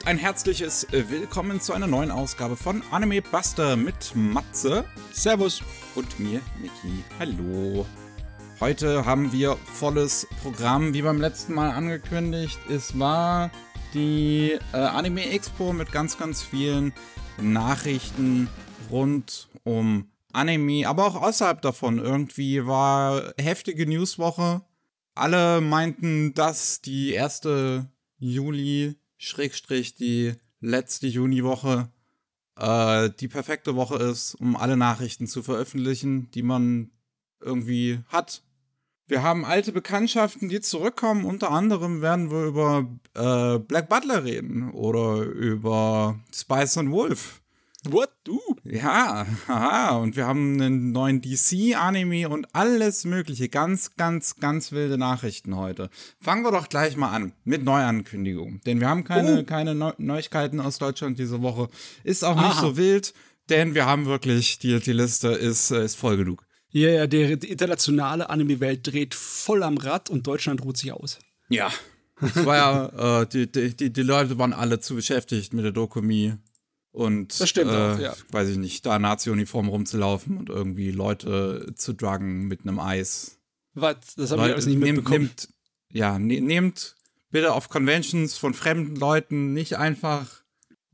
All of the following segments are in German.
und ein herzliches Willkommen zu einer neuen Ausgabe von Anime Buster mit Matze. Servus. Und mir, Niki. Hallo. Heute haben wir volles Programm, wie beim letzten Mal angekündigt. Es war die äh, Anime Expo mit ganz, ganz vielen Nachrichten rund um Anime, aber auch außerhalb davon. Irgendwie war heftige Newswoche. Alle meinten, dass die erste Juli, Schrägstrich, die letzte Juniwoche äh, die perfekte Woche ist, um alle Nachrichten zu veröffentlichen, die man irgendwie hat. Wir haben alte Bekanntschaften, die zurückkommen. Unter anderem werden wir über äh, Black Butler reden oder über Spice and Wolf. What? Du? Ja, haha. Und wir haben einen neuen DC-Anime und alles Mögliche. Ganz, ganz, ganz wilde Nachrichten heute. Fangen wir doch gleich mal an mit Neuankündigungen. Denn wir haben keine, oh. keine Neu Neuigkeiten aus Deutschland diese Woche. Ist auch nicht Aha. so wild, denn wir haben wirklich, die, die Liste ist, ist voll genug. Ja, ja, die, die internationale Anime-Welt dreht voll am Rad und Deutschland ruht sich aus. Ja. Es war ja, äh, die, die, die Leute waren alle zu beschäftigt mit der Dokumi und das stimmt äh, auch, ja. weiß ich nicht, da Nazi-Uniform rumzulaufen und irgendwie Leute zu druggen mit einem Eis. Was? Das habe ich alles nicht mitbekommen. Nehmt, ja, ne, nehmt bitte auf Conventions von fremden Leuten nicht einfach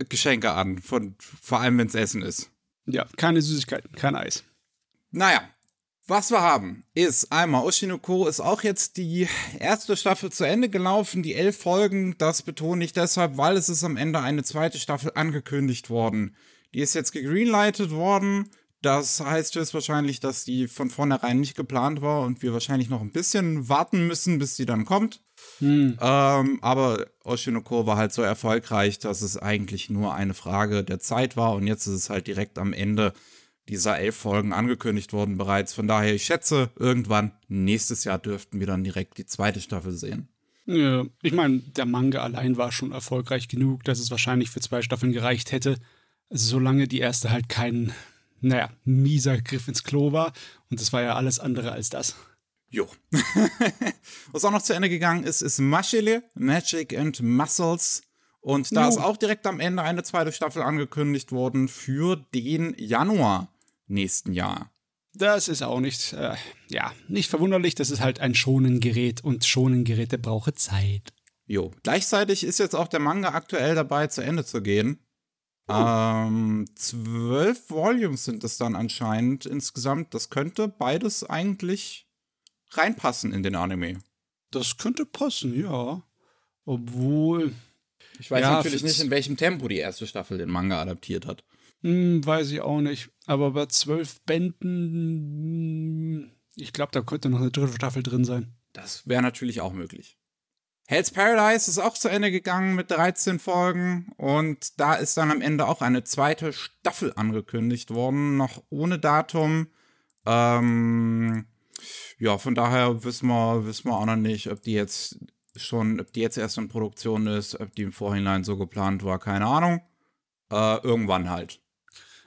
Geschenke an, von, vor allem wenn es Essen ist. Ja, keine Süßigkeiten, kein Eis. Naja, was wir haben, ist einmal Oshinoko ist auch jetzt die erste Staffel zu Ende gelaufen, die elf Folgen. Das betone ich deshalb, weil es ist am Ende eine zweite Staffel angekündigt worden. Die ist jetzt gegreenlightet worden. Das heißt höchstwahrscheinlich, dass die von vornherein nicht geplant war und wir wahrscheinlich noch ein bisschen warten müssen, bis die dann kommt. Hm. Ähm, aber Oshinoko war halt so erfolgreich, dass es eigentlich nur eine Frage der Zeit war und jetzt ist es halt direkt am Ende dieser elf Folgen angekündigt worden bereits. Von daher, ich schätze, irgendwann nächstes Jahr dürften wir dann direkt die zweite Staffel sehen. Ja, ich meine, der Manga allein war schon erfolgreich genug, dass es wahrscheinlich für zwei Staffeln gereicht hätte, solange die erste halt kein, naja, mieser Griff ins Klo war. Und das war ja alles andere als das. Jo. Was auch noch zu Ende gegangen ist, ist Mashele, Magic and Muscles. Und da jo. ist auch direkt am Ende eine zweite Staffel angekündigt worden für den Januar nächsten Jahr. Das ist auch nicht, äh, ja, nicht verwunderlich. Das ist halt ein Schonengerät und Schonengeräte brauchen Zeit. Jo, gleichzeitig ist jetzt auch der Manga aktuell dabei, zu Ende zu gehen. Oh. Ähm, zwölf Volumes sind es dann anscheinend insgesamt. Das könnte beides eigentlich reinpassen in den Anime. Das könnte passen, ja. Obwohl. Ich weiß ja, natürlich nicht, in welchem Tempo die erste Staffel den Manga adaptiert hat. Hm, weiß ich auch nicht. Aber bei zwölf Bänden, ich glaube, da könnte noch eine dritte Staffel drin sein. Das wäre natürlich auch möglich. Hell's Paradise ist auch zu Ende gegangen mit 13 Folgen und da ist dann am Ende auch eine zweite Staffel angekündigt worden, noch ohne Datum. Ähm, ja, von daher wissen wir, wissen wir auch noch nicht, ob die jetzt schon, ob die jetzt erst in Produktion ist, ob die im Vorhinein so geplant war, keine Ahnung. Äh, irgendwann halt.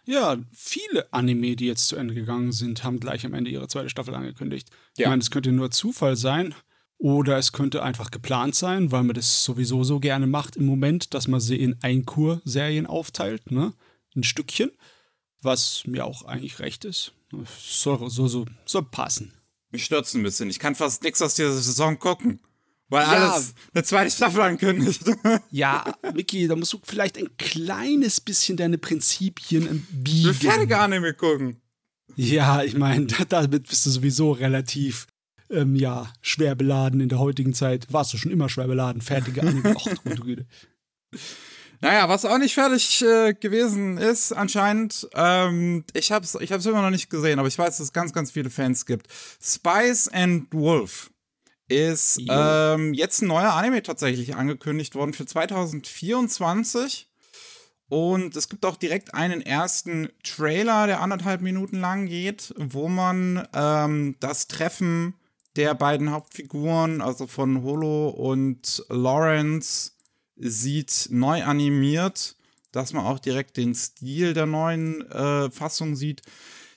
Ja, viele Anime, die jetzt zu Ende gegangen sind, haben gleich am Ende ihre zweite Staffel angekündigt. Ja. Ich meine, es könnte nur Zufall sein oder es könnte einfach geplant sein, weil man das sowieso so gerne macht im Moment, dass man sie in Einkur-Serien aufteilt, ne? Ein Stückchen, was mir auch eigentlich recht ist. Soll so, so, so passen. Mich stürzt ein bisschen. Ich kann fast nichts aus dieser Saison gucken. Weil ja. alles eine zweite Staffel ankündigt. Ja, Micky, da musst du vielleicht ein kleines bisschen deine Prinzipien biegen. Ich werde gar nicht mehr gucken. Ja, ich meine, damit bist du sowieso relativ, ähm, ja, schwer beladen in der heutigen Zeit. Warst du schon immer schwer beladen, fertige Anime. Ach, du Güte. Naja, was auch nicht fertig äh, gewesen ist, anscheinend, ähm, ich hab's, ich hab's immer noch nicht gesehen, aber ich weiß, dass es ganz, ganz viele Fans gibt. Spice and Wolf ist ähm, jetzt ein neuer Anime tatsächlich angekündigt worden für 2024. Und es gibt auch direkt einen ersten Trailer, der anderthalb Minuten lang geht, wo man ähm, das Treffen der beiden Hauptfiguren, also von Holo und Lawrence, sieht neu animiert, dass man auch direkt den Stil der neuen äh, Fassung sieht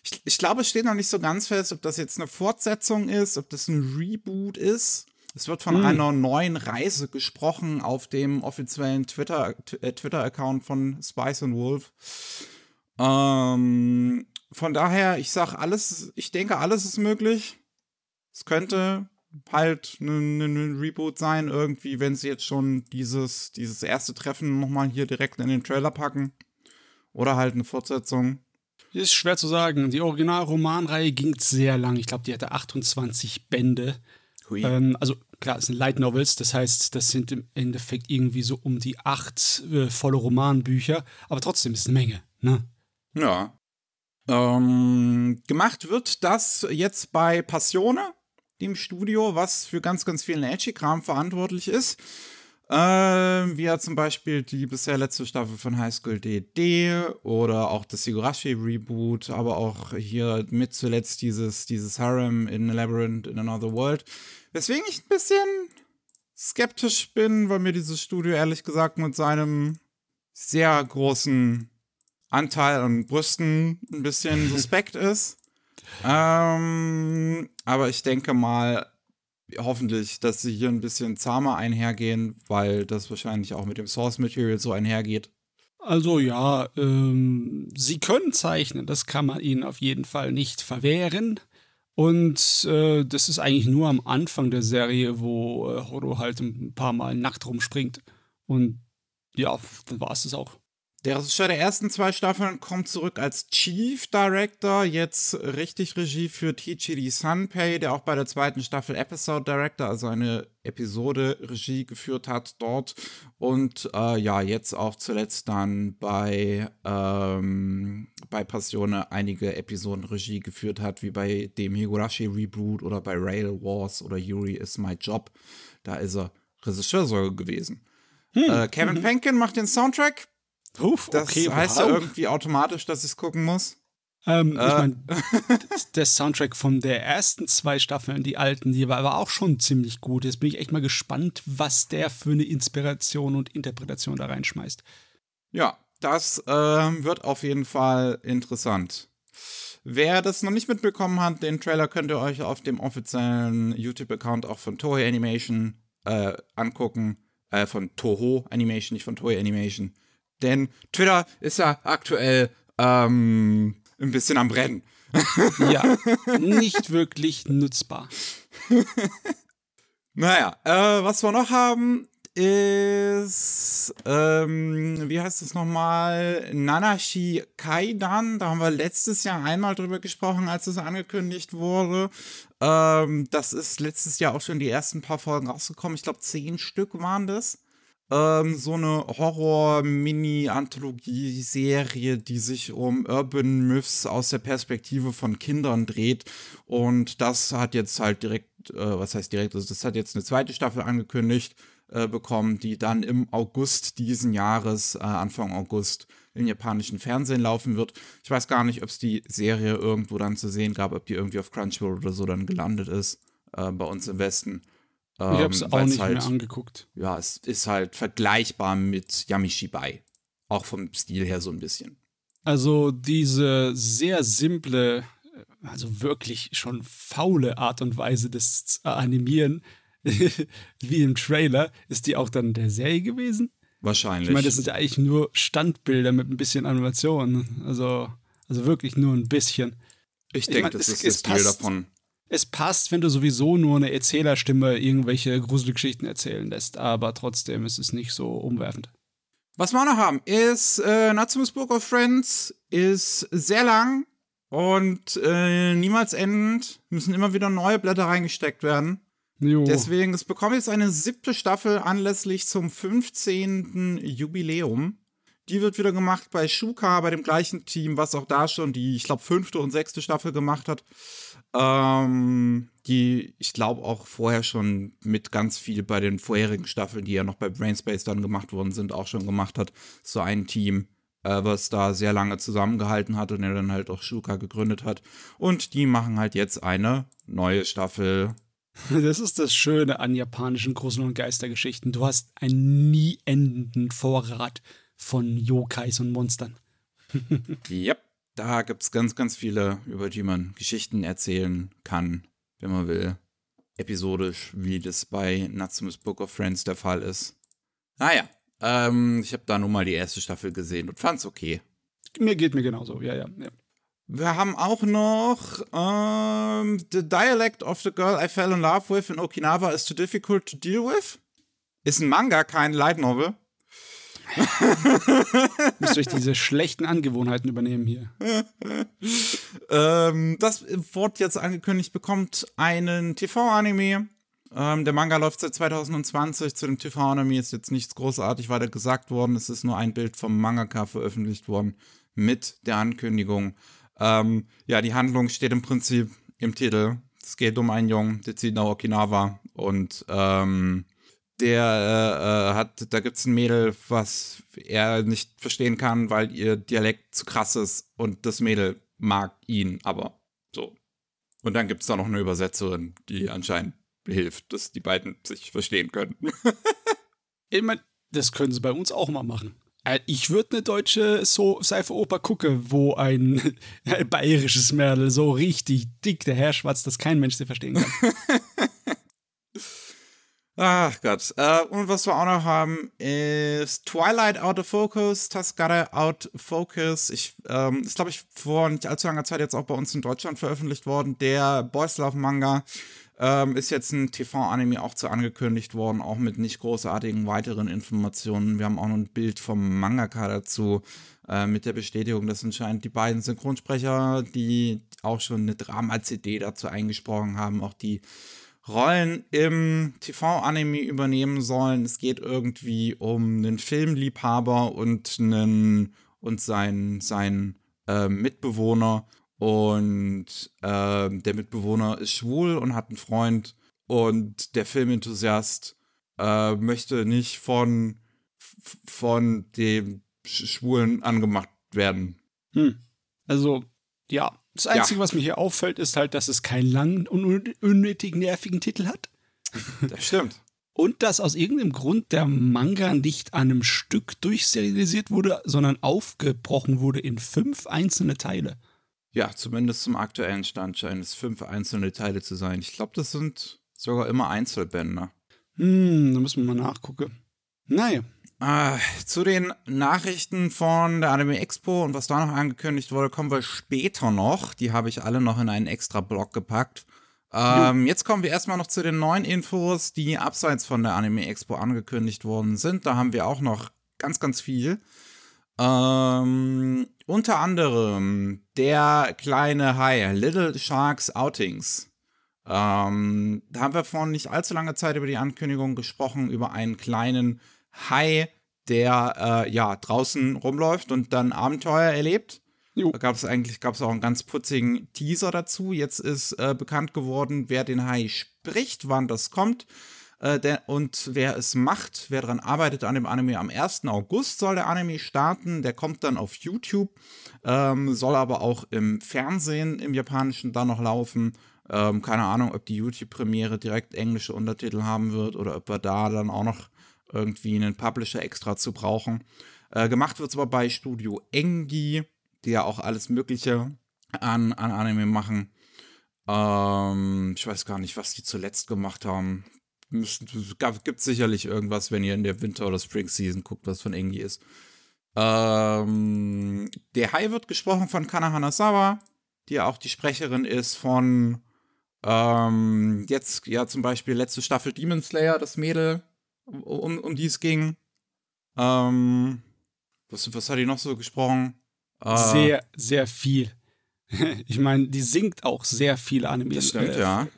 ich, ich glaube, es steht noch nicht so ganz fest, ob das jetzt eine Fortsetzung ist, ob das ein Reboot ist. Es wird von hm. einer neuen Reise gesprochen auf dem offiziellen Twitter, äh, Twitter-Account von Spice and Wolf. Ähm, von daher, ich sag alles, ich denke, alles ist möglich. Es könnte halt ein ne, ne Reboot sein, irgendwie, wenn sie jetzt schon dieses, dieses erste Treffen nochmal hier direkt in den Trailer packen. Oder halt eine Fortsetzung. Ist schwer zu sagen. Die Originalromanreihe ging sehr lang. Ich glaube, die hatte 28 Bände. Ähm, also klar, es sind Light Novels, das heißt, das sind im Endeffekt irgendwie so um die acht äh, volle Romanbücher, aber trotzdem ist es eine Menge, ne? Ja. Ähm, gemacht wird das jetzt bei Passione, dem Studio, was für ganz, ganz vielen Edgy-Kram verantwortlich ist. Ähm, wie ja zum Beispiel die bisher letzte Staffel von High School DD oder auch das Higurashi Reboot, aber auch hier mit zuletzt dieses, dieses Harem in a Labyrinth in Another World. Weswegen ich ein bisschen skeptisch bin, weil mir dieses Studio ehrlich gesagt mit seinem sehr großen Anteil an Brüsten ein bisschen suspekt ist. Ähm, aber ich denke mal, hoffentlich, dass sie hier ein bisschen zahmer einhergehen, weil das wahrscheinlich auch mit dem Source Material so einhergeht. Also ja, ähm, sie können zeichnen, das kann man ihnen auf jeden Fall nicht verwehren. Und äh, das ist eigentlich nur am Anfang der Serie, wo äh, Horo halt ein paar Mal nackt rumspringt. Und ja, dann war es das auch. Der Regisseur der ersten zwei Staffeln kommt zurück als Chief Director, jetzt richtig Regie für Tichiri Sanpei, der auch bei der zweiten Staffel Episode Director, also eine Episode Regie geführt hat dort und äh, ja, jetzt auch zuletzt dann bei, ähm, bei Passione einige Episoden Regie geführt hat, wie bei dem Higurashi Reboot oder bei Rail Wars oder Yuri is My Job. Da ist er Regisseur sogar gewesen. Hm. Äh, Kevin mhm. Penkin macht den Soundtrack Uff, das okay, heißt wow. ja irgendwie automatisch, dass ich es gucken muss. Ähm, äh. Ich mein, der Soundtrack von der ersten zwei Staffeln, die alten, die war aber auch schon ziemlich gut. Jetzt bin ich echt mal gespannt, was der für eine Inspiration und Interpretation da reinschmeißt. Ja, das äh, wird auf jeden Fall interessant. Wer das noch nicht mitbekommen hat, den Trailer könnt ihr euch auf dem offiziellen YouTube-Account auch von Toei Animation äh, angucken. Äh, von Toho Animation, nicht von Toei Animation. Denn Twitter ist ja aktuell ähm, ein bisschen am Brennen. ja, nicht wirklich nutzbar. naja, äh, was wir noch haben, ist, ähm, wie heißt das nochmal? Nanashi Kaidan. Da haben wir letztes Jahr einmal drüber gesprochen, als es angekündigt wurde. Ähm, das ist letztes Jahr auch schon die ersten paar Folgen rausgekommen. Ich glaube, zehn Stück waren das ähm, so eine Horror-Mini-Anthologie-Serie, die sich um Urban Myths aus der Perspektive von Kindern dreht. Und das hat jetzt halt direkt, äh, was heißt direkt, also das hat jetzt eine zweite Staffel angekündigt äh, bekommen, die dann im August diesen Jahres, äh, Anfang August, im japanischen Fernsehen laufen wird. Ich weiß gar nicht, ob es die Serie irgendwo dann zu sehen gab, ob die irgendwie auf Crunchyroll oder so dann gelandet ist, äh, bei uns im Westen. Ähm, ich habe es auch nicht halt, mehr angeguckt. Ja, es ist halt vergleichbar mit Yamishibai. Auch vom Stil her so ein bisschen. Also diese sehr simple, also wirklich schon faule Art und Weise des Animieren, wie im Trailer, ist die auch dann der Serie gewesen? Wahrscheinlich. Ich meine, das sind ja eigentlich nur Standbilder mit ein bisschen Animation. Also, also wirklich nur ein bisschen. Ich, ich denke, das ist das Stil davon es passt, wenn du sowieso nur eine Erzählerstimme irgendwelche Gruselgeschichten erzählen lässt, aber trotzdem ist es nicht so umwerfend. Was wir noch haben, ist äh, Natsume's Book of Friends, ist sehr lang und äh, niemals endend, müssen immer wieder neue Blätter reingesteckt werden. Jo. Deswegen, es bekommt jetzt eine siebte Staffel anlässlich zum 15. Jubiläum. Die wird wieder gemacht bei Shuka, bei dem gleichen Team, was auch da schon die, ich glaube, fünfte und sechste Staffel gemacht hat. Ähm, die, ich glaube, auch vorher schon mit ganz viel bei den vorherigen Staffeln, die ja noch bei Brainspace dann gemacht worden sind, auch schon gemacht hat. So ein Team, äh, was da sehr lange zusammengehalten hat und der dann halt auch Shuka gegründet hat. Und die machen halt jetzt eine neue Staffel. Das ist das Schöne an japanischen Grusel- und Geistergeschichten. Du hast einen nie endenden Vorrat von Yokais und Monstern. yep da gibt es ganz, ganz viele, über die man Geschichten erzählen kann, wenn man will. episodisch, wie das bei Natsume's Book of Friends der Fall ist. Naja, ähm, ich habe da nur mal die erste Staffel gesehen und fand's okay. Mir geht mir genauso, ja, ja, ja. Wir haben auch noch ähm, The Dialect of the Girl I Fell in Love with in Okinawa is too difficult to deal with. Ist ein Manga, kein Light Novel. Müsst euch diese schlechten Angewohnheiten übernehmen hier. ähm, das Wort jetzt angekündigt bekommt einen TV-Anime. Ähm, der Manga läuft seit 2020. Zu dem TV-Anime ist jetzt nichts großartig weiter gesagt worden. Es ist nur ein Bild vom Mangaka veröffentlicht worden mit der Ankündigung. Ähm, ja, die Handlung steht im Prinzip im Titel. Es geht um einen Jungen, der zieht nach Okinawa und ähm, der äh, äh hat, da gibt es ein Mädel, was er nicht verstehen kann, weil ihr Dialekt zu krass ist und das Mädel mag ihn, aber so. Und dann gibt es da noch eine Übersetzerin, die anscheinend hilft, dass die beiden sich verstehen können. ich meine, das können sie bei uns auch mal machen. Äh, ich würde eine deutsche so Seife-Oper gucken, wo ein, ein bayerisches Mädel so richtig dick daherschwatzt, dass kein Mensch sie verstehen kann. Ach Gott. Äh, und was wir auch noch haben, ist Twilight Out of Focus, Tascada Out Focus. Ich, ähm, ist, glaube ich, vor nicht allzu langer Zeit jetzt auch bei uns in Deutschland veröffentlicht worden. Der Boys Love Manga ähm, ist jetzt ein TV-Anime auch zu angekündigt worden, auch mit nicht großartigen weiteren Informationen. Wir haben auch noch ein Bild vom Mangaka dazu, äh, mit der Bestätigung, dass anscheinend die beiden Synchronsprecher, die auch schon eine Drama-CD dazu eingesprochen haben, auch die Rollen im TV-Anime übernehmen sollen. Es geht irgendwie um einen Filmliebhaber und einen und seinen, seinen äh, Mitbewohner. Und äh, der Mitbewohner ist schwul und hat einen Freund. Und der Filmenthusiast äh, möchte nicht von, von dem Schwulen angemacht werden. Hm. Also, ja, das Einzige, ja. was mir hier auffällt, ist halt, dass es keinen langen und unnötig nervigen Titel hat. Das stimmt. Und dass aus irgendeinem Grund der Manga nicht an einem Stück durchserialisiert wurde, sondern aufgebrochen wurde in fünf einzelne Teile. Ja, zumindest zum aktuellen Stand scheinen es fünf einzelne Teile zu sein. Ich glaube, das sind sogar immer Einzelbände. Hm, da müssen wir mal nachgucken. Naja, äh, zu den Nachrichten von der Anime Expo und was da noch angekündigt wurde, kommen wir später noch. Die habe ich alle noch in einen extra Blog gepackt. Ähm, jetzt kommen wir erstmal noch zu den neuen Infos, die abseits von der Anime Expo angekündigt worden sind. Da haben wir auch noch ganz, ganz viel. Ähm, unter anderem der kleine Hai, Little Sharks Outings. Ähm, da haben wir vor nicht allzu langer Zeit über die Ankündigung gesprochen, über einen kleinen Hai, der äh, ja draußen rumläuft und dann Abenteuer erlebt. Jo. Da gab es eigentlich gab's auch einen ganz putzigen Teaser dazu. Jetzt ist äh, bekannt geworden, wer den Hai spricht, wann das kommt. Äh, der, und wer es macht, wer daran arbeitet an dem Anime, am 1. August soll der Anime starten. Der kommt dann auf YouTube, ähm, soll aber auch im Fernsehen im Japanischen dann noch laufen. Ähm, keine Ahnung, ob die YouTube-Premiere direkt englische Untertitel haben wird oder ob wir da dann auch noch irgendwie einen Publisher extra zu brauchen. Äh, gemacht wird es aber bei Studio Engi, die ja auch alles Mögliche an, an Anime machen. Ähm, ich weiß gar nicht, was die zuletzt gemacht haben. Gibt sicherlich irgendwas, wenn ihr in der Winter- oder Spring-Season guckt, was von Engi ist. Ähm, der Hai wird gesprochen von Kana Hanazawa, die ja auch die Sprecherin ist von ähm, jetzt ja zum Beispiel letzte Staffel Demon Slayer, das Mädel, um, um die es ging. Ähm, was, was hat die noch so gesprochen? Äh, sehr, sehr viel. ich meine, die singt auch sehr viele Anime. Das stimmt, äh, ja.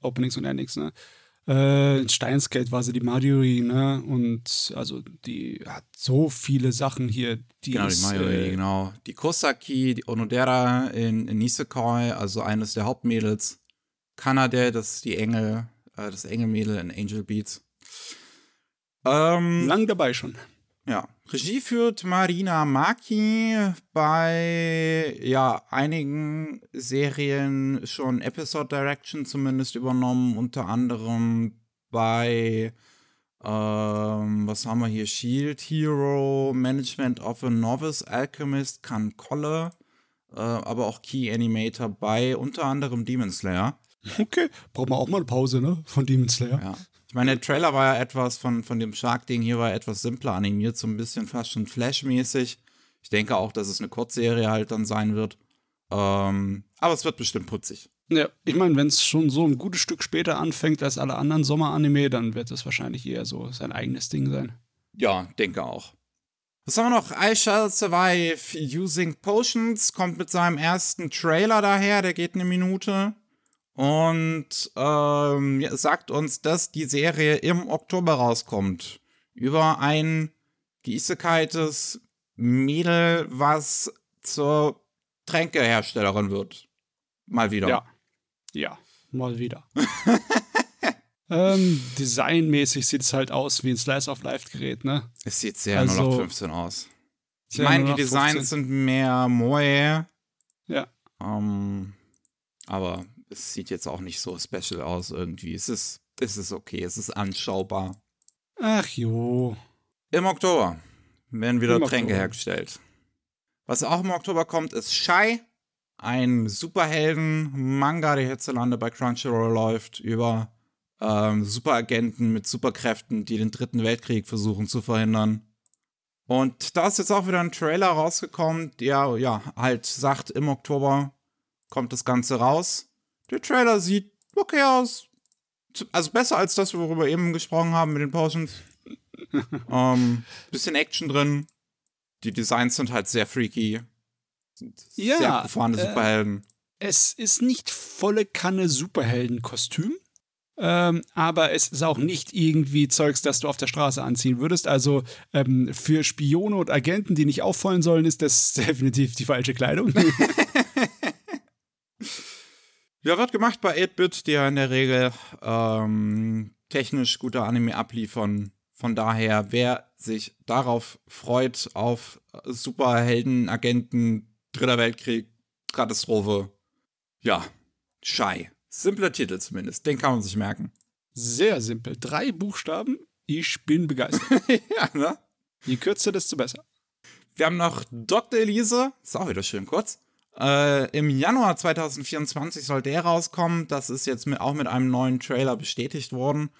Openings und Endings, ne? Äh, in Steinsgate war sie die Mariori, ne? Und also die hat so viele Sachen hier. Die genau, ist, die Mariori, äh, genau. Die Kosaki, die Onodera in, in Nisekoi, also eines der Hauptmädels. Kanade, das ist die Engel, äh, das Engelmädel in Angel Beats. Ähm, Lang dabei schon. Ja. Regie führt Marina Maki bei ja, einigen Serien schon Episode Direction zumindest übernommen, unter anderem bei ähm, was haben wir hier? Shield Hero, Management of a Novice Alchemist, Kan Kolle, äh, aber auch Key Animator bei unter anderem Demon Slayer. Okay, braucht man auch mal eine Pause, ne? Von Demon Slayer. Ja. Ich meine, der Trailer war ja etwas von, von dem Shark-Ding hier war etwas simpler animiert, so ein bisschen fast schon Flash-mäßig. Ich denke auch, dass es eine Kurzserie halt dann sein wird. Ähm, aber es wird bestimmt putzig. Ja, ich meine, wenn es schon so ein gutes Stück später anfängt als alle anderen Sommeranime, dann wird es wahrscheinlich eher so sein eigenes Ding sein. Ja, denke auch. Was haben wir noch? I Shall Survive Using Potions kommt mit seinem ersten Trailer daher, der geht eine Minute. Und ähm, sagt uns, dass die Serie im Oktober rauskommt. Über ein geisekaites Mädel, was zur Tränkeherstellerin wird. Mal wieder. Ja. Ja, mal wieder. ähm, designmäßig sieht es halt aus wie ein Slice of Life Gerät, ne? Es sieht sehr also, 0815 aus. Ich meine, die Designs sind mehr Moe. Ja. Ähm, aber es sieht jetzt auch nicht so special aus irgendwie. Es ist, es ist okay, es ist anschaubar. Ach jo. Im Oktober werden wieder Im Tränke Oktober. hergestellt. Was auch im Oktober kommt, ist Shy. Ein Superhelden-Manga, der hierzulande bei Crunchyroll läuft, über ähm, Superagenten mit Superkräften, die den Dritten Weltkrieg versuchen zu verhindern. Und da ist jetzt auch wieder ein Trailer rausgekommen, der ja halt sagt, im Oktober kommt das Ganze raus. Der Trailer sieht okay aus. Also besser als das, worüber wir eben gesprochen haben mit den Potions. ähm, bisschen Action drin. Die Designs sind halt sehr freaky. Sind ja, sehr gefahrene äh, Superhelden. Es ist nicht volle Kanne Superheldenkostüm. Ähm, aber es ist auch nicht irgendwie Zeugs, das du auf der Straße anziehen würdest. Also ähm, für Spione und Agenten, die nicht auffallen sollen, ist das definitiv die falsche Kleidung. ja, wird gemacht bei 8-Bit, die ja in der Regel ähm, technisch gute Anime abliefern. Von daher, wer sich darauf freut, auf Superhelden, Agenten, Dritter Weltkrieg, Katastrophe, ja, Schei. Simpler Titel zumindest, den kann man sich merken. Sehr simpel. Drei Buchstaben, ich bin begeistert. ja, ne? Je kürzer, desto besser. Wir haben noch Dr. Elise, ist auch wieder schön kurz. Äh, Im Januar 2024 soll der rauskommen. Das ist jetzt mit, auch mit einem neuen Trailer bestätigt worden.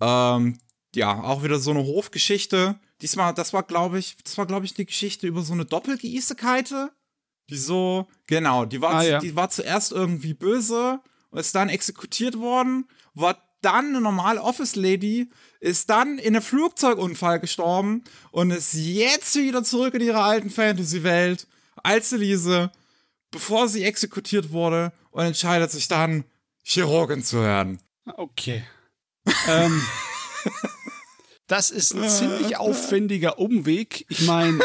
Ähm, ja, auch wieder so eine Hofgeschichte. Diesmal, das war, glaube ich, das war, glaube ich, die Geschichte über so eine Doppelgeißekeite. Die so, genau, die war, ah, ja. die war zuerst irgendwie böse und ist dann exekutiert worden, war dann eine normale Office Lady, ist dann in einem Flugzeugunfall gestorben und ist jetzt wieder zurück in ihre alten Fantasy-Welt als Elise, bevor sie exekutiert wurde und entscheidet sich dann, Chirurgin zu werden. Okay. ähm, das ist ein ziemlich aufwendiger Umweg. Ich meine,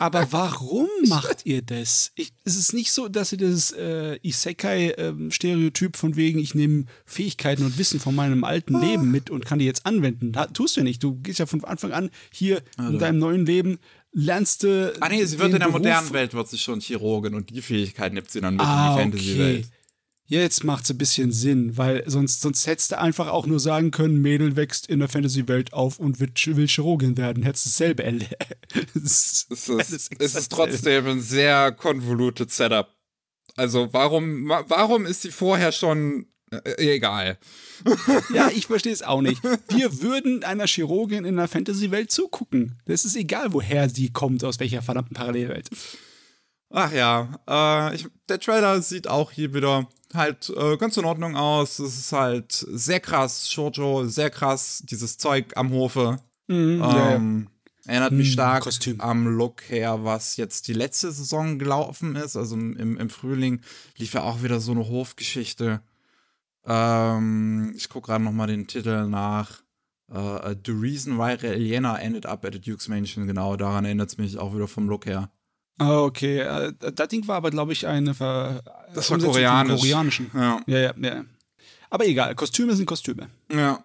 aber warum macht ihr das? Ich, es ist nicht so, dass ihr das äh, Isekai-Stereotyp ähm, von wegen, ich nehme Fähigkeiten und Wissen von meinem alten ah. Leben mit und kann die jetzt anwenden. Da, tust du ja nicht. Du gehst ja von Anfang an hier also. in deinem neuen Leben lernst du. Ah nee, sie wird in der Beruf modernen Welt wird sie schon Chirurgin und die Fähigkeit nimmt sie dann mit ah, in die Fantasy-Welt. Okay. Jetzt macht es ein bisschen Sinn, weil sonst, sonst hättest du einfach auch nur sagen können, Mädel wächst in der Fantasy-Welt auf und wird, will Chirurgin werden. Hättest du dasselbe Ende. es, ist, es ist trotzdem ein sehr convoluted Setup. Also warum, warum ist sie vorher schon äh, egal? ja, ich verstehe es auch nicht. Wir würden einer Chirurgin in der Fantasy-Welt zugucken. Das ist egal, woher sie kommt, aus welcher verdammten Parallelwelt. Ach ja, äh, ich, der Trailer sieht auch hier wieder halt äh, ganz in Ordnung aus. Es ist halt sehr krass, Shoujo, sehr krass, dieses Zeug am Hofe. Mhm, ähm, ja. Erinnert mich mhm, stark Kostüm. am Look her, was jetzt die letzte Saison gelaufen ist. Also im, im Frühling lief ja auch wieder so eine Hofgeschichte. Ähm, ich gucke gerade noch mal den Titel nach. Uh, The Reason Why Reliana Ended Up at the Duke's Mansion. Genau, daran erinnert es mich auch wieder vom Look her. Ah, okay. Äh, das Ding war aber, glaube ich, eine Ver Das war koreanisch. koreanischen. Ja. ja. Ja, ja, Aber egal, Kostüme sind Kostüme. Ja.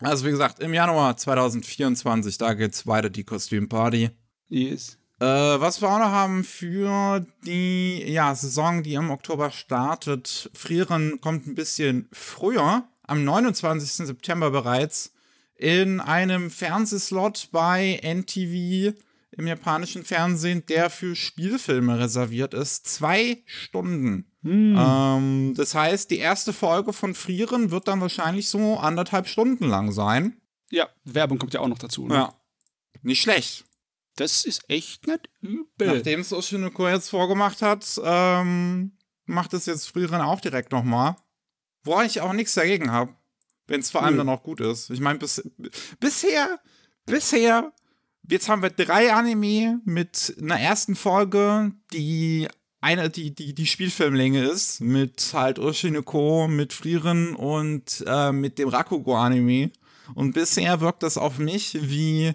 Also, wie gesagt, im Januar 2024, da geht's weiter die Kostümparty. Yes. Äh, was wir auch noch haben für die ja, Saison, die im Oktober startet. Frieren kommt ein bisschen früher, am 29. September bereits, in einem Fernsehslot bei NTV im japanischen Fernsehen, der für Spielfilme reserviert ist. Zwei Stunden. Hm. Ähm, das heißt, die erste Folge von Frieren wird dann wahrscheinlich so anderthalb Stunden lang sein. Ja, Werbung kommt ja auch noch dazu. Ne? Ja. Nicht schlecht. Das ist echt nicht übel. Nachdem es Oshinoko jetzt vorgemacht hat, ähm, macht es jetzt Frieren auch direkt nochmal. Wo ich auch nichts dagegen habe. Wenn es vor allem hm. dann auch gut ist. Ich meine, bis, bisher, bisher Jetzt haben wir drei Anime mit einer ersten Folge, die eine, die, die, die Spielfilmlänge ist, mit halt Oshinoko, mit Frieren und äh, mit dem Rakugo-Anime. Und bisher wirkt das auf mich wie,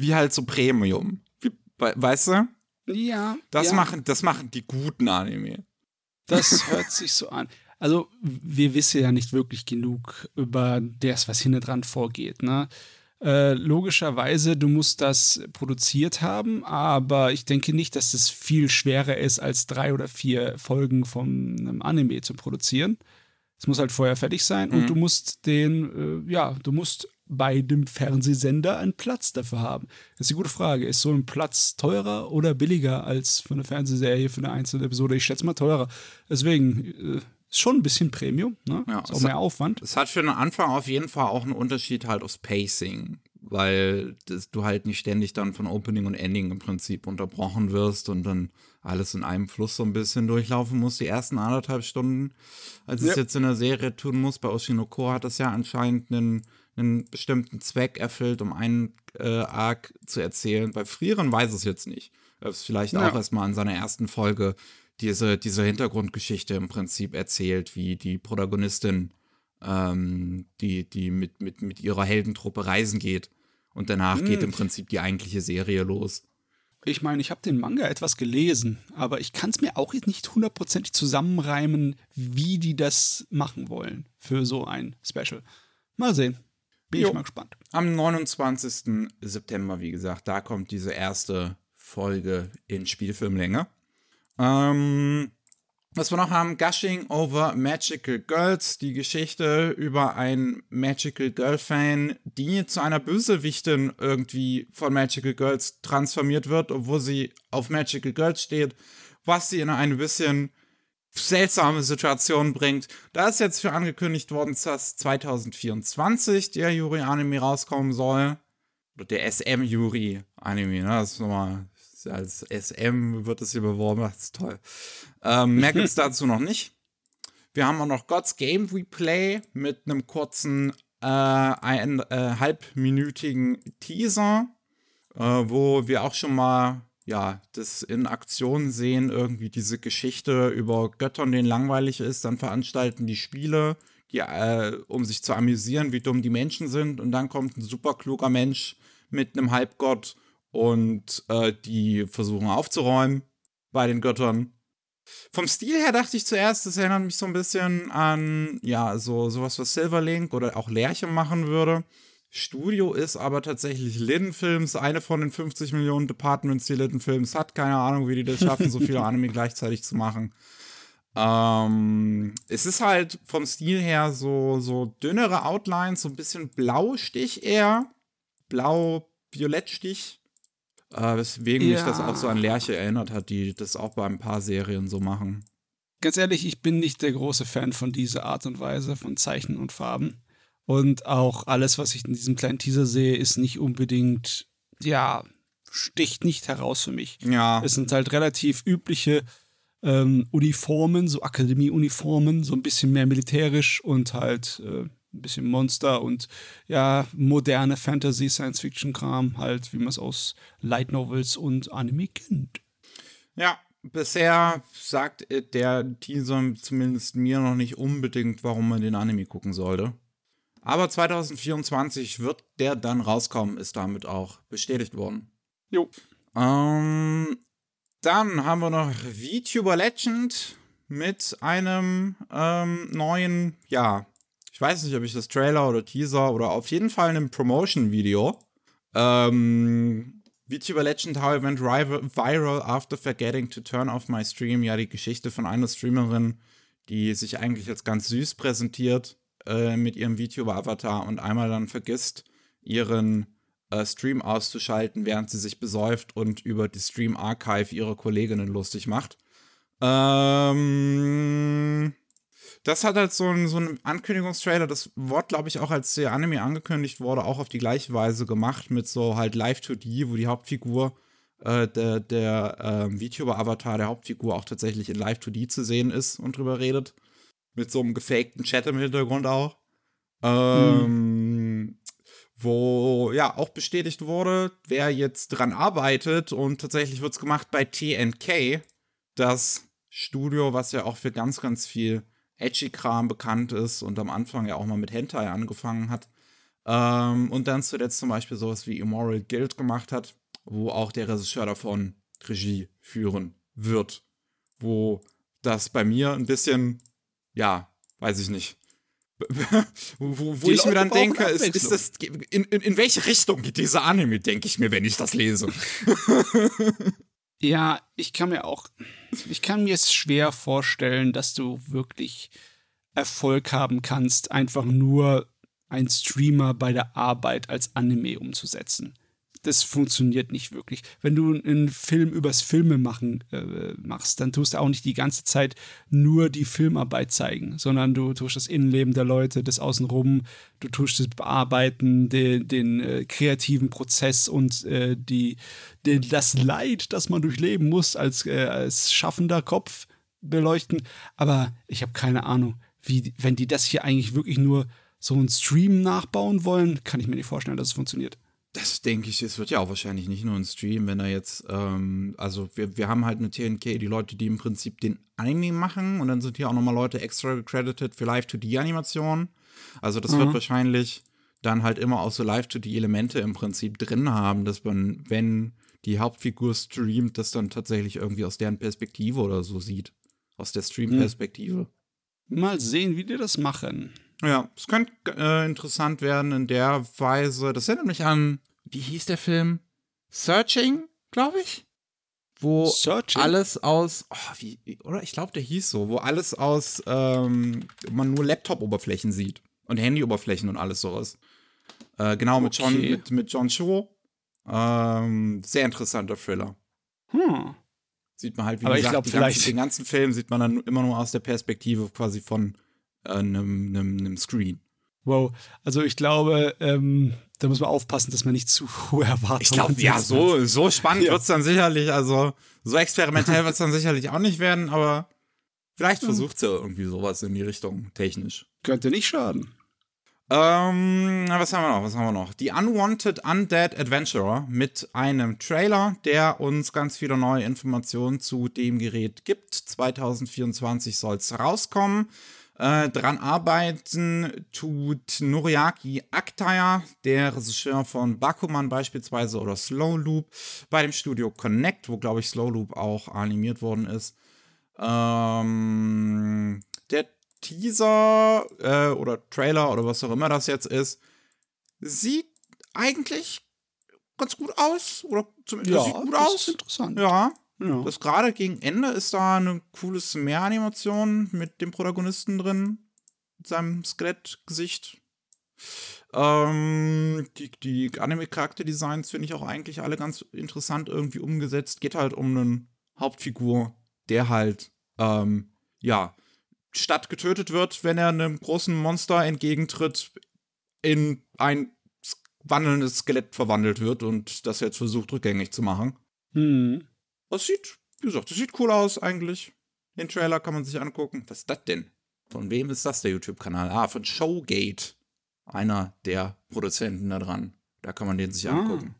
wie halt so Premium. Wie, weißt du? Ja. Das, ja. Machen, das machen die guten Anime. Das hört sich so an. Also, wir wissen ja nicht wirklich genug über das, was hinten dran vorgeht. Ne? Äh, logischerweise, du musst das produziert haben, aber ich denke nicht, dass es viel schwerer ist, als drei oder vier Folgen von einem Anime zu produzieren. Es muss halt vorher fertig sein mhm. und du musst den, äh, ja, du musst bei dem Fernsehsender einen Platz dafür haben. Das ist eine gute Frage. Ist so ein Platz teurer oder billiger als für eine Fernsehserie, für eine einzelne Episode? Ich schätze mal teurer. Deswegen, äh, ist schon ein bisschen Premium, ne? Ja, ist auch mehr hat, Aufwand. Es hat für den Anfang auf jeden Fall auch einen Unterschied halt aufs Pacing, weil das, du halt nicht ständig dann von Opening und Ending im Prinzip unterbrochen wirst und dann alles in einem Fluss so ein bisschen durchlaufen musst, die ersten anderthalb Stunden, als ja. es jetzt in der Serie tun muss. Bei Oshinoko hat das ja anscheinend einen, einen bestimmten Zweck erfüllt, um einen äh, Arc zu erzählen. Bei Frieren weiß es jetzt nicht. Er ist vielleicht ja. auch erstmal in seiner ersten Folge diese, diese Hintergrundgeschichte im Prinzip erzählt, wie die Protagonistin, ähm, die, die mit, mit, mit ihrer Heldentruppe reisen geht. Und danach hm. geht im Prinzip die eigentliche Serie los. Ich meine, ich habe den Manga etwas gelesen, aber ich kann es mir auch nicht hundertprozentig zusammenreimen, wie die das machen wollen für so ein Special. Mal sehen. Bin jo. ich mal gespannt. Am 29. September, wie gesagt, da kommt diese erste Folge in Spielfilmlänge. Ähm, was wir noch haben, Gushing over Magical Girls, die Geschichte über ein Magical Girl-Fan, die zu einer Bösewichtin irgendwie von Magical Girls transformiert wird, obwohl sie auf Magical Girls steht, was sie in eine bisschen seltsame Situation bringt. Da ist jetzt für angekündigt worden, dass 2024 der Yuri-Anime rauskommen soll. Oder der SM-Yuri-Anime, ne? Das ist nochmal als SM wird es hier beworben, das ist toll. Ähm, mehr gibt es dazu noch nicht. Wir haben auch noch God's Game Replay mit einem kurzen äh, ein, äh, halbminütigen Teaser, äh, wo wir auch schon mal ja, das in Aktion sehen, irgendwie diese Geschichte über Göttern, denen langweilig ist, dann veranstalten die Spiele, die, äh, um sich zu amüsieren, wie dumm die Menschen sind, und dann kommt ein super kluger Mensch mit einem Halbgott und äh, die versuchen aufzuräumen bei den Göttern. Vom Stil her dachte ich zuerst, das erinnert mich so ein bisschen an, ja, so sowas, was Silverlink oder auch Lerche machen würde. Studio ist aber tatsächlich Lidden Films, eine von den 50 Millionen Departments, die Lidden Films hat. Keine Ahnung, wie die das schaffen, so viele Anime gleichzeitig zu machen. Ähm, es ist halt vom Stil her so, so dünnere Outlines, so ein bisschen Blaustich eher. Blau-Violettstich. Äh, weswegen ja. mich das auch so an Lerche erinnert hat, die das auch bei ein paar Serien so machen. Ganz ehrlich, ich bin nicht der große Fan von dieser Art und Weise von Zeichen und Farben. Und auch alles, was ich in diesem kleinen Teaser sehe, ist nicht unbedingt, ja, sticht nicht heraus für mich. Ja. Es sind halt relativ übliche ähm, Uniformen, so Akademie-Uniformen, so ein bisschen mehr militärisch und halt äh, ein bisschen Monster und ja, moderne Fantasy, Science-Fiction-Kram, halt, wie man es aus Light Novels und Anime kennt. Ja, bisher sagt der Teaser zumindest mir noch nicht unbedingt, warum man den Anime gucken sollte. Aber 2024 wird der dann rauskommen, ist damit auch bestätigt worden. Jo. Ähm, dann haben wir noch VTuber Legend mit einem ähm, neuen, ja, ich weiß nicht, ob ich das Trailer oder Teaser oder auf jeden Fall einem Promotion-Video. Ähm, VTuber Legend How I Went Viral After Forgetting to Turn Off My Stream. Ja, die Geschichte von einer Streamerin, die sich eigentlich als ganz süß präsentiert äh, mit ihrem VTuber-Avatar und einmal dann vergisst, ihren äh, Stream auszuschalten, während sie sich besäuft und über die Stream Archive ihre Kolleginnen lustig macht. Ähm, das hat halt so ein, so Ankündigungstrailer, das Wort, glaube ich, auch als der Anime angekündigt wurde, auch auf die gleiche Weise gemacht, mit so halt Live-2D, wo die Hauptfigur, äh, der, der äh, VTuber-Avatar der Hauptfigur auch tatsächlich in Live-2D zu sehen ist und drüber redet. Mit so einem gefakten Chat im Hintergrund auch. Ähm, mhm. Wo ja auch bestätigt wurde, wer jetzt dran arbeitet und tatsächlich wird es gemacht bei TNK, das Studio, was ja auch für ganz, ganz viel Edgy-Kram bekannt ist und am Anfang ja auch mal mit Hentai angefangen hat. Ähm, und dann zuletzt zum Beispiel sowas wie Immoral Guild gemacht hat, wo auch der Regisseur davon Regie führen wird. Wo das bei mir ein bisschen, ja, weiß ich nicht. wo, wo ich Leute mir dann denke, ist, ist das, in, in, in welche Richtung geht dieser Anime, denke ich mir, wenn ich das lese. Ja, ich kann mir auch, ich kann mir es schwer vorstellen, dass du wirklich Erfolg haben kannst, einfach nur ein Streamer bei der Arbeit als Anime umzusetzen das funktioniert nicht wirklich. Wenn du einen Film übers Filme machen äh, machst, dann tust du auch nicht die ganze Zeit nur die Filmarbeit zeigen, sondern du tust das Innenleben der Leute, das Außenrum, du tust das Bearbeiten, den, den äh, kreativen Prozess und äh, die, den, das Leid, das man durchleben muss als, äh, als schaffender Kopf beleuchten. Aber ich habe keine Ahnung, wie, wenn die das hier eigentlich wirklich nur so einen Stream nachbauen wollen, kann ich mir nicht vorstellen, dass es funktioniert. Das denke ich, es wird ja auch wahrscheinlich nicht nur ein Stream, wenn er jetzt, ähm, also wir, wir haben halt eine TNK, die Leute, die im Prinzip den Anime machen und dann sind hier auch nochmal Leute extra gecredited für Live-to-D-Animationen. Also das mhm. wird wahrscheinlich dann halt immer auch so Live-to-D-Elemente im Prinzip drin haben, dass man, wenn die Hauptfigur streamt, das dann tatsächlich irgendwie aus deren Perspektive oder so sieht. Aus der Stream-Perspektive. Mal sehen, wie die das machen. Ja, es könnte äh, interessant werden in der Weise. Das erinnert mich an, wie hieß der Film? Searching, glaube ich. Wo Searching? alles aus, oh, wie, oder ich glaube, der hieß so, wo alles aus, ähm, man nur Laptop-Oberflächen sieht und Handy-Oberflächen und alles sowas. Äh, genau, mit, John, mit, mit John Cho. Ähm, sehr interessanter Thriller. Hm. Sieht man halt, wie Aber gesagt, glaub, ganzen, den ganzen Film sieht man dann immer nur aus der Perspektive quasi von einem, einem, einem Screen. Wow, also ich glaube, ähm, da muss man aufpassen, dass man nicht zu hohe Erwartungen Ich glaube, ja, so, so spannend ja. wird es dann sicherlich, also so experimentell wird es dann sicherlich auch nicht werden, aber vielleicht versucht sie ja irgendwie sowas in die Richtung technisch. Könnte nicht schaden. Ähm, was haben wir noch? Was haben wir noch? Die Unwanted Undead Adventurer mit einem Trailer, der uns ganz viele neue Informationen zu dem Gerät gibt. 2024 soll es rauskommen. Äh, dran arbeiten tut Noriaki Aktaya, der Regisseur von Bakuman beispielsweise oder Slow Loop, bei dem Studio Connect, wo glaube ich Slow Loop auch animiert worden ist. Ähm, der Teaser äh, oder Trailer oder was auch immer das jetzt ist, sieht eigentlich ganz gut aus. Oder zumindest ja, sieht gut aus. interessant. Ja. Ja. Das gerade gegen Ende ist da eine coole Meeranimation mit dem Protagonisten drin, mit seinem Skelettgesicht. Ähm, die die Anime-Charakterdesigns finde ich auch eigentlich alle ganz interessant irgendwie umgesetzt. Geht halt um einen Hauptfigur, der halt, ähm, ja, statt getötet wird, wenn er einem großen Monster entgegentritt, in ein wandelndes Skelett verwandelt wird und das jetzt versucht rückgängig zu machen. Hm. Das sieht, wie gesagt, das sieht cool aus eigentlich. Den Trailer kann man sich angucken. Was ist das denn? Von wem ist das der YouTube-Kanal? Ah, von Showgate. Einer der Produzenten da dran. Da kann man den sich ah. angucken.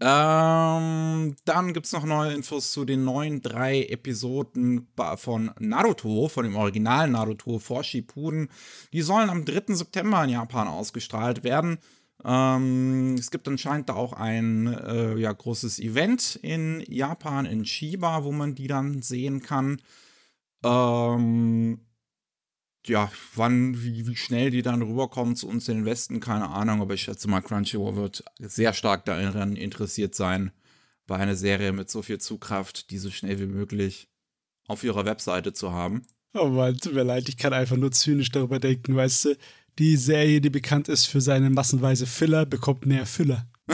Ähm, dann gibt es noch neue Infos zu den neuen drei Episoden von Naruto, von dem Original Naruto vor Shippuden. Die sollen am 3. September in Japan ausgestrahlt werden. Ähm, es gibt anscheinend da auch ein äh, ja, großes Event in Japan, in Chiba, wo man die dann sehen kann. Ähm, ja, wann, wie, wie schnell die dann rüberkommen zu uns in den Westen, keine Ahnung, aber ich schätze mal, Crunchyroll wird sehr stark daran interessiert sein, bei einer Serie mit so viel Zugkraft, die so schnell wie möglich auf ihrer Webseite zu haben. Oh Mann, tut mir leid, ich kann einfach nur zynisch darüber denken, weißt du, die Serie, die bekannt ist für seine massenweise Filler, bekommt mehr Füller.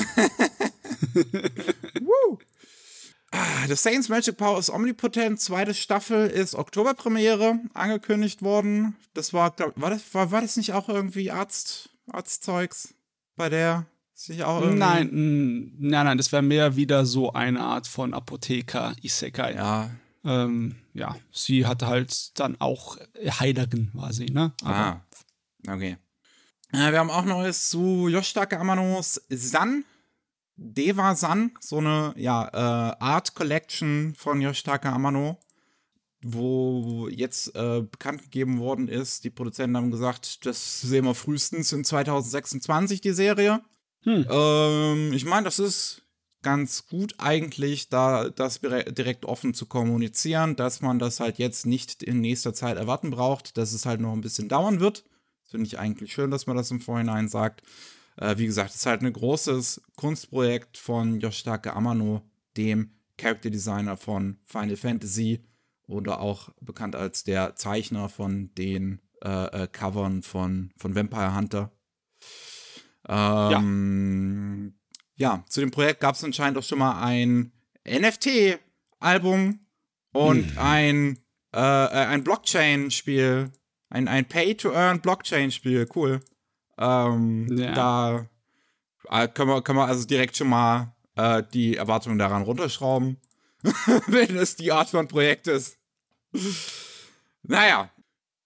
Woo! Ah, The Saints Magic Power is Omnipotent, zweite Staffel ist Oktoberpremiere angekündigt worden. Das war, glaub, war das, war, war das nicht auch irgendwie Arzt, Arztzeugs bei der? Sich auch irgendwie nein, nein, nein, das wäre mehr wieder so eine Art von Apotheker Isekai. Ja. Ähm, ja, sie hatte halt dann auch Heilerin, war sie, ne? Aber ah, okay. Äh, wir haben auch Neues zu Yoshitaka Amanos San. Deva San, so eine ja, äh, Art Collection von Yoshitaka Amano, wo jetzt äh, bekannt gegeben worden ist. Die Produzenten haben gesagt, das sehen wir frühestens in 2026, die Serie. Hm. Ähm, ich meine, das ist ganz gut eigentlich, da das direkt offen zu kommunizieren, dass man das halt jetzt nicht in nächster Zeit erwarten braucht, dass es halt noch ein bisschen dauern wird. Finde ich eigentlich schön, dass man das im Vorhinein sagt. Äh, wie gesagt, es ist halt ein großes Kunstprojekt von Yoshitaka Amano, dem Character Designer von Final Fantasy oder auch bekannt als der Zeichner von den äh, äh, Covern von, von Vampire Hunter. Ähm, ja. ja, zu dem Projekt gab es anscheinend auch schon mal ein NFT-Album und hm. ein, äh, äh, ein Blockchain-Spiel. Ein, ein Pay-to-Earn-Blockchain-Spiel. Cool. Ähm, ja. Da äh, können, wir, können wir also direkt schon mal äh, die Erwartungen daran runterschrauben, wenn es die Art von Projekt ist. Naja.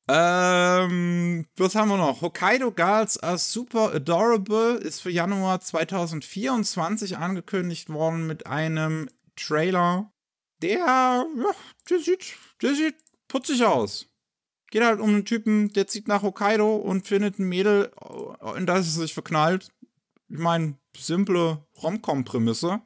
Ähm, was haben wir noch? Hokkaido Girls are Super Adorable ist für Januar 2024 angekündigt worden mit einem Trailer, der, ja, der sieht, der sieht putzig aus. Geht halt um einen Typen, der zieht nach Hokkaido und findet ein Mädel, in das er sich verknallt. Ich meine, simple Romcom-Prämisse.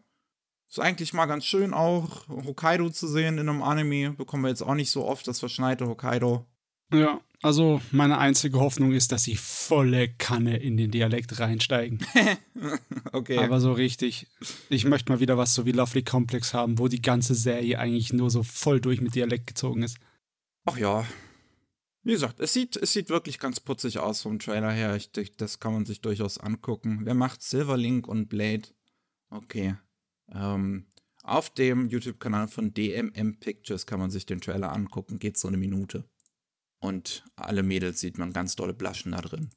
Ist eigentlich mal ganz schön auch, Hokkaido zu sehen in einem Anime. Bekommen wir jetzt auch nicht so oft, das verschneite Hokkaido. Ja, also meine einzige Hoffnung ist, dass sie volle Kanne in den Dialekt reinsteigen. okay. Aber so richtig. Ich möchte mal wieder was so wie Lovely Complex haben, wo die ganze Serie eigentlich nur so voll durch mit Dialekt gezogen ist. Ach ja, wie gesagt, es sieht, es sieht wirklich ganz putzig aus vom Trailer her. Ich, das kann man sich durchaus angucken. Wer macht Silverlink und Blade? Okay. Ähm, auf dem YouTube-Kanal von DMM Pictures kann man sich den Trailer angucken. Geht so eine Minute. Und alle Mädels sieht man ganz dolle Blaschen da drin.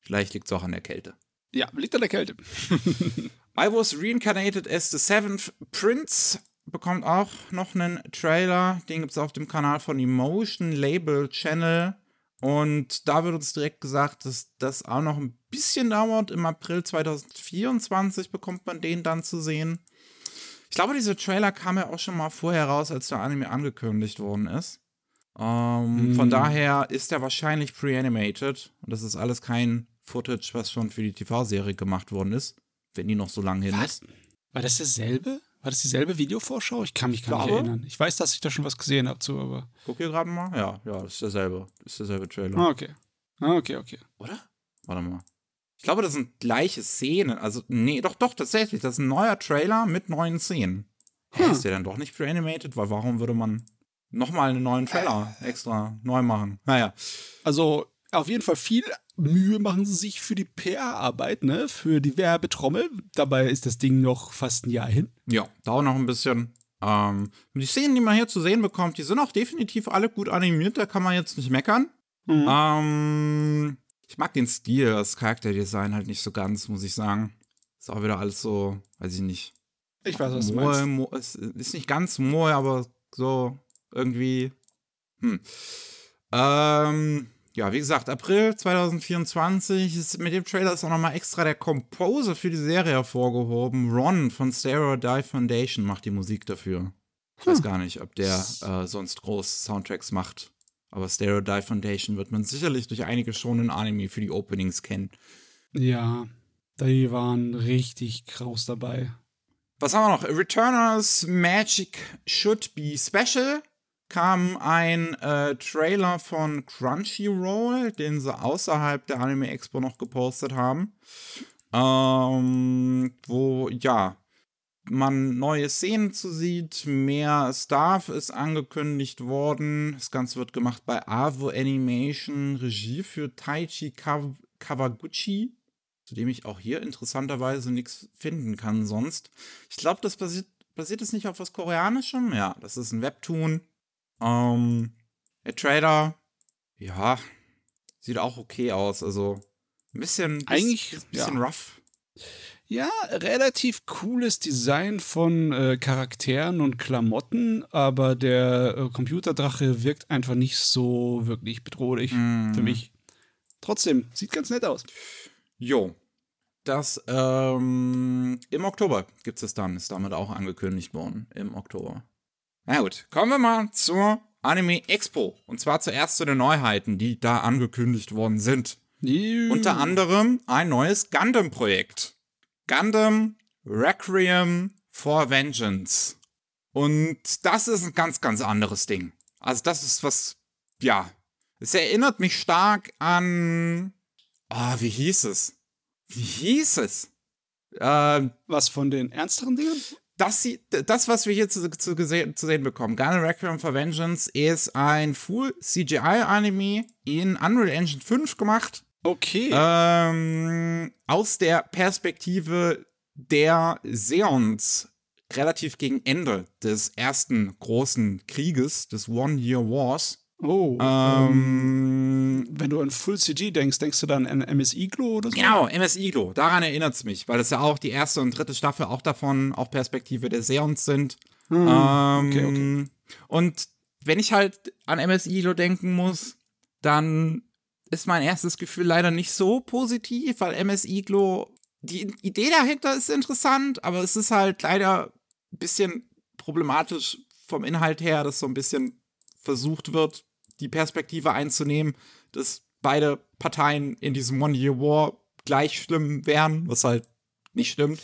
Vielleicht liegt es auch an der Kälte. Ja, liegt an der Kälte. I was reincarnated as the seventh prince bekommt auch noch einen Trailer. Den gibt es auf dem Kanal von Emotion Label Channel. Und da wird uns direkt gesagt, dass das auch noch ein bisschen dauert. Im April 2024 bekommt man den dann zu sehen. Ich glaube, dieser Trailer kam ja auch schon mal vorher raus, als der Anime angekündigt worden ist. Ähm, mm. Von daher ist der wahrscheinlich pre-animated. Und das ist alles kein Footage, was schon für die TV-Serie gemacht worden ist. Wenn die noch so lange hin was? ist. War das dasselbe? War das dieselbe Videovorschau? Ich kann mich gar nicht erinnern. Ich weiß, dass ich da schon was gesehen habe zu, aber. Guck hier gerade mal. Ja, ja, das ist derselbe. Das ist derselbe Trailer. Ah, okay. Ah, okay, okay. Oder? Warte mal. Ich glaube, das sind gleiche Szenen. Also, nee, doch, doch, tatsächlich. Das ist ein neuer Trailer mit neuen Szenen. Hm. Ist der dann doch nicht pre-animated? Weil warum würde man nochmal einen neuen Trailer extra neu machen? Naja. Also, auf jeden Fall viel Mühe machen sie sich für die PR-Arbeit, ne? Für die Werbetrommel. Dabei ist das Ding noch fast ein Jahr hin. Ja, dauert noch ein bisschen. Ähm, die Szenen, die man hier zu sehen bekommt, die sind auch definitiv alle gut animiert, da kann man jetzt nicht meckern. Mhm. Ähm, ich mag den Stil, das Charakterdesign halt nicht so ganz, muss ich sagen. Ist auch wieder alles so, weiß ich nicht. Ich weiß, was Moe, du meinst. es ist nicht ganz Moe, aber so irgendwie. Hm. Ähm, ja, wie gesagt, April 2024 ist mit dem Trailer ist auch nochmal extra der Composer für die Serie hervorgehoben. Ron von Stereotype Foundation macht die Musik dafür. Ich hm. weiß gar nicht, ob der äh, sonst groß Soundtracks macht. Aber Stereotype Foundation wird man sicherlich durch einige schon in Anime für die Openings kennen. Ja, die waren richtig kraus dabei. Was haben wir noch? Returners Magic Should Be Special kam ein äh, Trailer von Crunchyroll, den sie außerhalb der Anime Expo noch gepostet haben. Ähm, wo, ja, man neue Szenen zu sieht, mehr Staff ist angekündigt worden. Das Ganze wird gemacht bei Avo Animation, Regie für Taichi Kawaguchi. zu dem ich auch hier interessanterweise nichts finden kann sonst. Ich glaube, das basiert, basiert es nicht auf was Koreanischem? Ja, das ist ein Webtoon. Ähm, der Trailer, ja, sieht auch okay aus. Also ein bisschen, eigentlich ein bisschen ja. rough. Ja, relativ cooles Design von äh, Charakteren und Klamotten, aber der äh, Computerdrache wirkt einfach nicht so wirklich bedrohlich mm. für mich. Trotzdem, sieht ganz nett aus. Jo. Das ähm, im Oktober gibt es dann, ist damit auch angekündigt worden. Im Oktober. Na gut, kommen wir mal zur Anime Expo. Und zwar zuerst zu den Neuheiten, die da angekündigt worden sind. Juh. Unter anderem ein neues Gundam-Projekt. Gundam Requiem for Vengeance. Und das ist ein ganz, ganz anderes Ding. Also das ist was, ja, es erinnert mich stark an, ah, oh, wie hieß es? Wie hieß es? Äh, was von den ernsteren Dingen? Das, das, was wir hier zu, zu, zu sehen bekommen, Gundam Requiem for Vengeance, ist ein Full CGI-Anime in Unreal Engine 5 gemacht. Okay. Ähm, aus der Perspektive der Seons relativ gegen Ende des ersten großen Krieges, des One-Year Wars. Oh. Ähm, wenn du an Full CG denkst, denkst du dann an MS Iglo oder so? Genau, MS Iglo. Daran erinnert es mich, weil das ja auch die erste und dritte Staffel auch davon, auch Perspektive der Seons sind. Hm. Ähm, okay, okay. Und wenn ich halt an MS Iglo denken muss, dann ist mein erstes Gefühl leider nicht so positiv, weil MS Iglo, die Idee dahinter ist interessant, aber es ist halt leider ein bisschen problematisch vom Inhalt her, dass so ein bisschen versucht wird, die Perspektive einzunehmen, dass beide Parteien in diesem One-Year-War gleich schlimm wären, was halt nicht stimmt.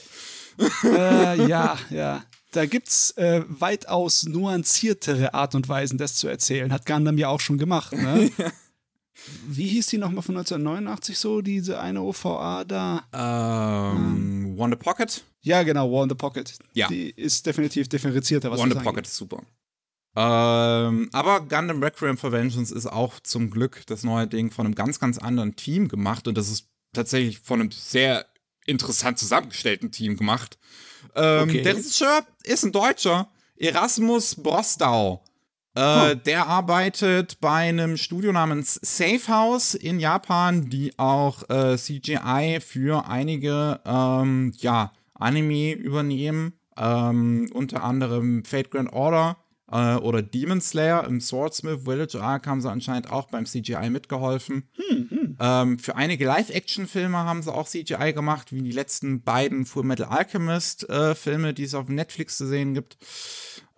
Äh, ja, ja. Da gibt's äh, weitaus nuanciertere Art und Weisen, das zu erzählen. Hat Gundam ja auch schon gemacht, ne? Wie hieß die nochmal von 1989 so, diese eine OVA da? Ähm, um, One the Pocket? Ja, genau, One the Pocket. Ja. Die ist definitiv differenzierter, was One the Pocket ist super. Ähm, aber Gundam Requiem for Vengeance ist auch zum Glück das neue Ding von einem ganz, ganz anderen Team gemacht und das ist tatsächlich von einem sehr interessant zusammengestellten Team gemacht. Ähm, okay. Der Regisseur ist ein Deutscher, Erasmus Bostau. Äh, hm. Der arbeitet bei einem Studio namens Safe House in Japan, die auch äh, CGI für einige ähm, ja, Anime übernehmen. Ähm, unter anderem Fate Grand Order äh, oder Demon Slayer im Swordsmith Village Arc haben sie anscheinend auch beim CGI mitgeholfen. Hm, hm. Ähm, für einige Live-Action-Filme haben sie auch CGI gemacht, wie die letzten beiden Full Metal Alchemist-Filme, äh, die es auf Netflix zu sehen gibt.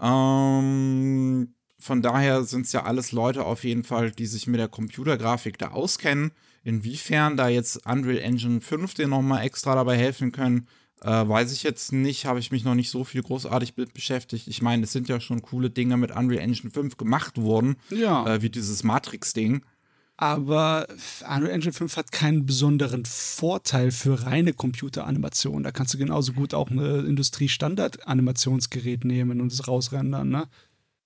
Ähm, von daher sind es ja alles Leute auf jeden Fall, die sich mit der Computergrafik da auskennen. Inwiefern da jetzt Unreal Engine 5 dir nochmal extra dabei helfen können, äh, weiß ich jetzt nicht. Habe ich mich noch nicht so viel großartig mit beschäftigt. Ich meine, es sind ja schon coole Dinge mit Unreal Engine 5 gemacht worden. Ja. Äh, wie dieses Matrix-Ding. Aber Unreal Engine 5 hat keinen besonderen Vorteil für reine Computeranimation. Da kannst du genauso gut auch ein Industriestandard-Animationsgerät nehmen und es rausrendern, ne?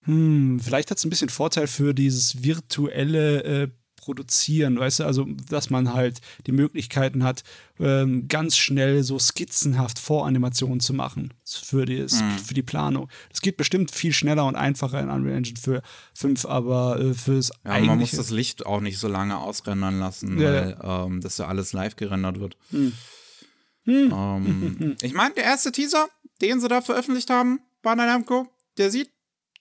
hm, vielleicht hat es ein bisschen Vorteil für dieses virtuelle äh, Produzieren, weißt du, also dass man halt die Möglichkeiten hat, ähm, ganz schnell so skizzenhaft Voranimationen zu machen für die, mhm. für die Planung. Das geht bestimmt viel schneller und einfacher in Unreal Engine für 5, aber äh, fürs Ja, man muss das Licht auch nicht so lange ausrendern lassen, ja. weil ähm, das ja alles live gerendert wird. Hm. Hm. Ähm, ich meine, der erste Teaser, den sie da veröffentlicht haben, bei Namco, der sieht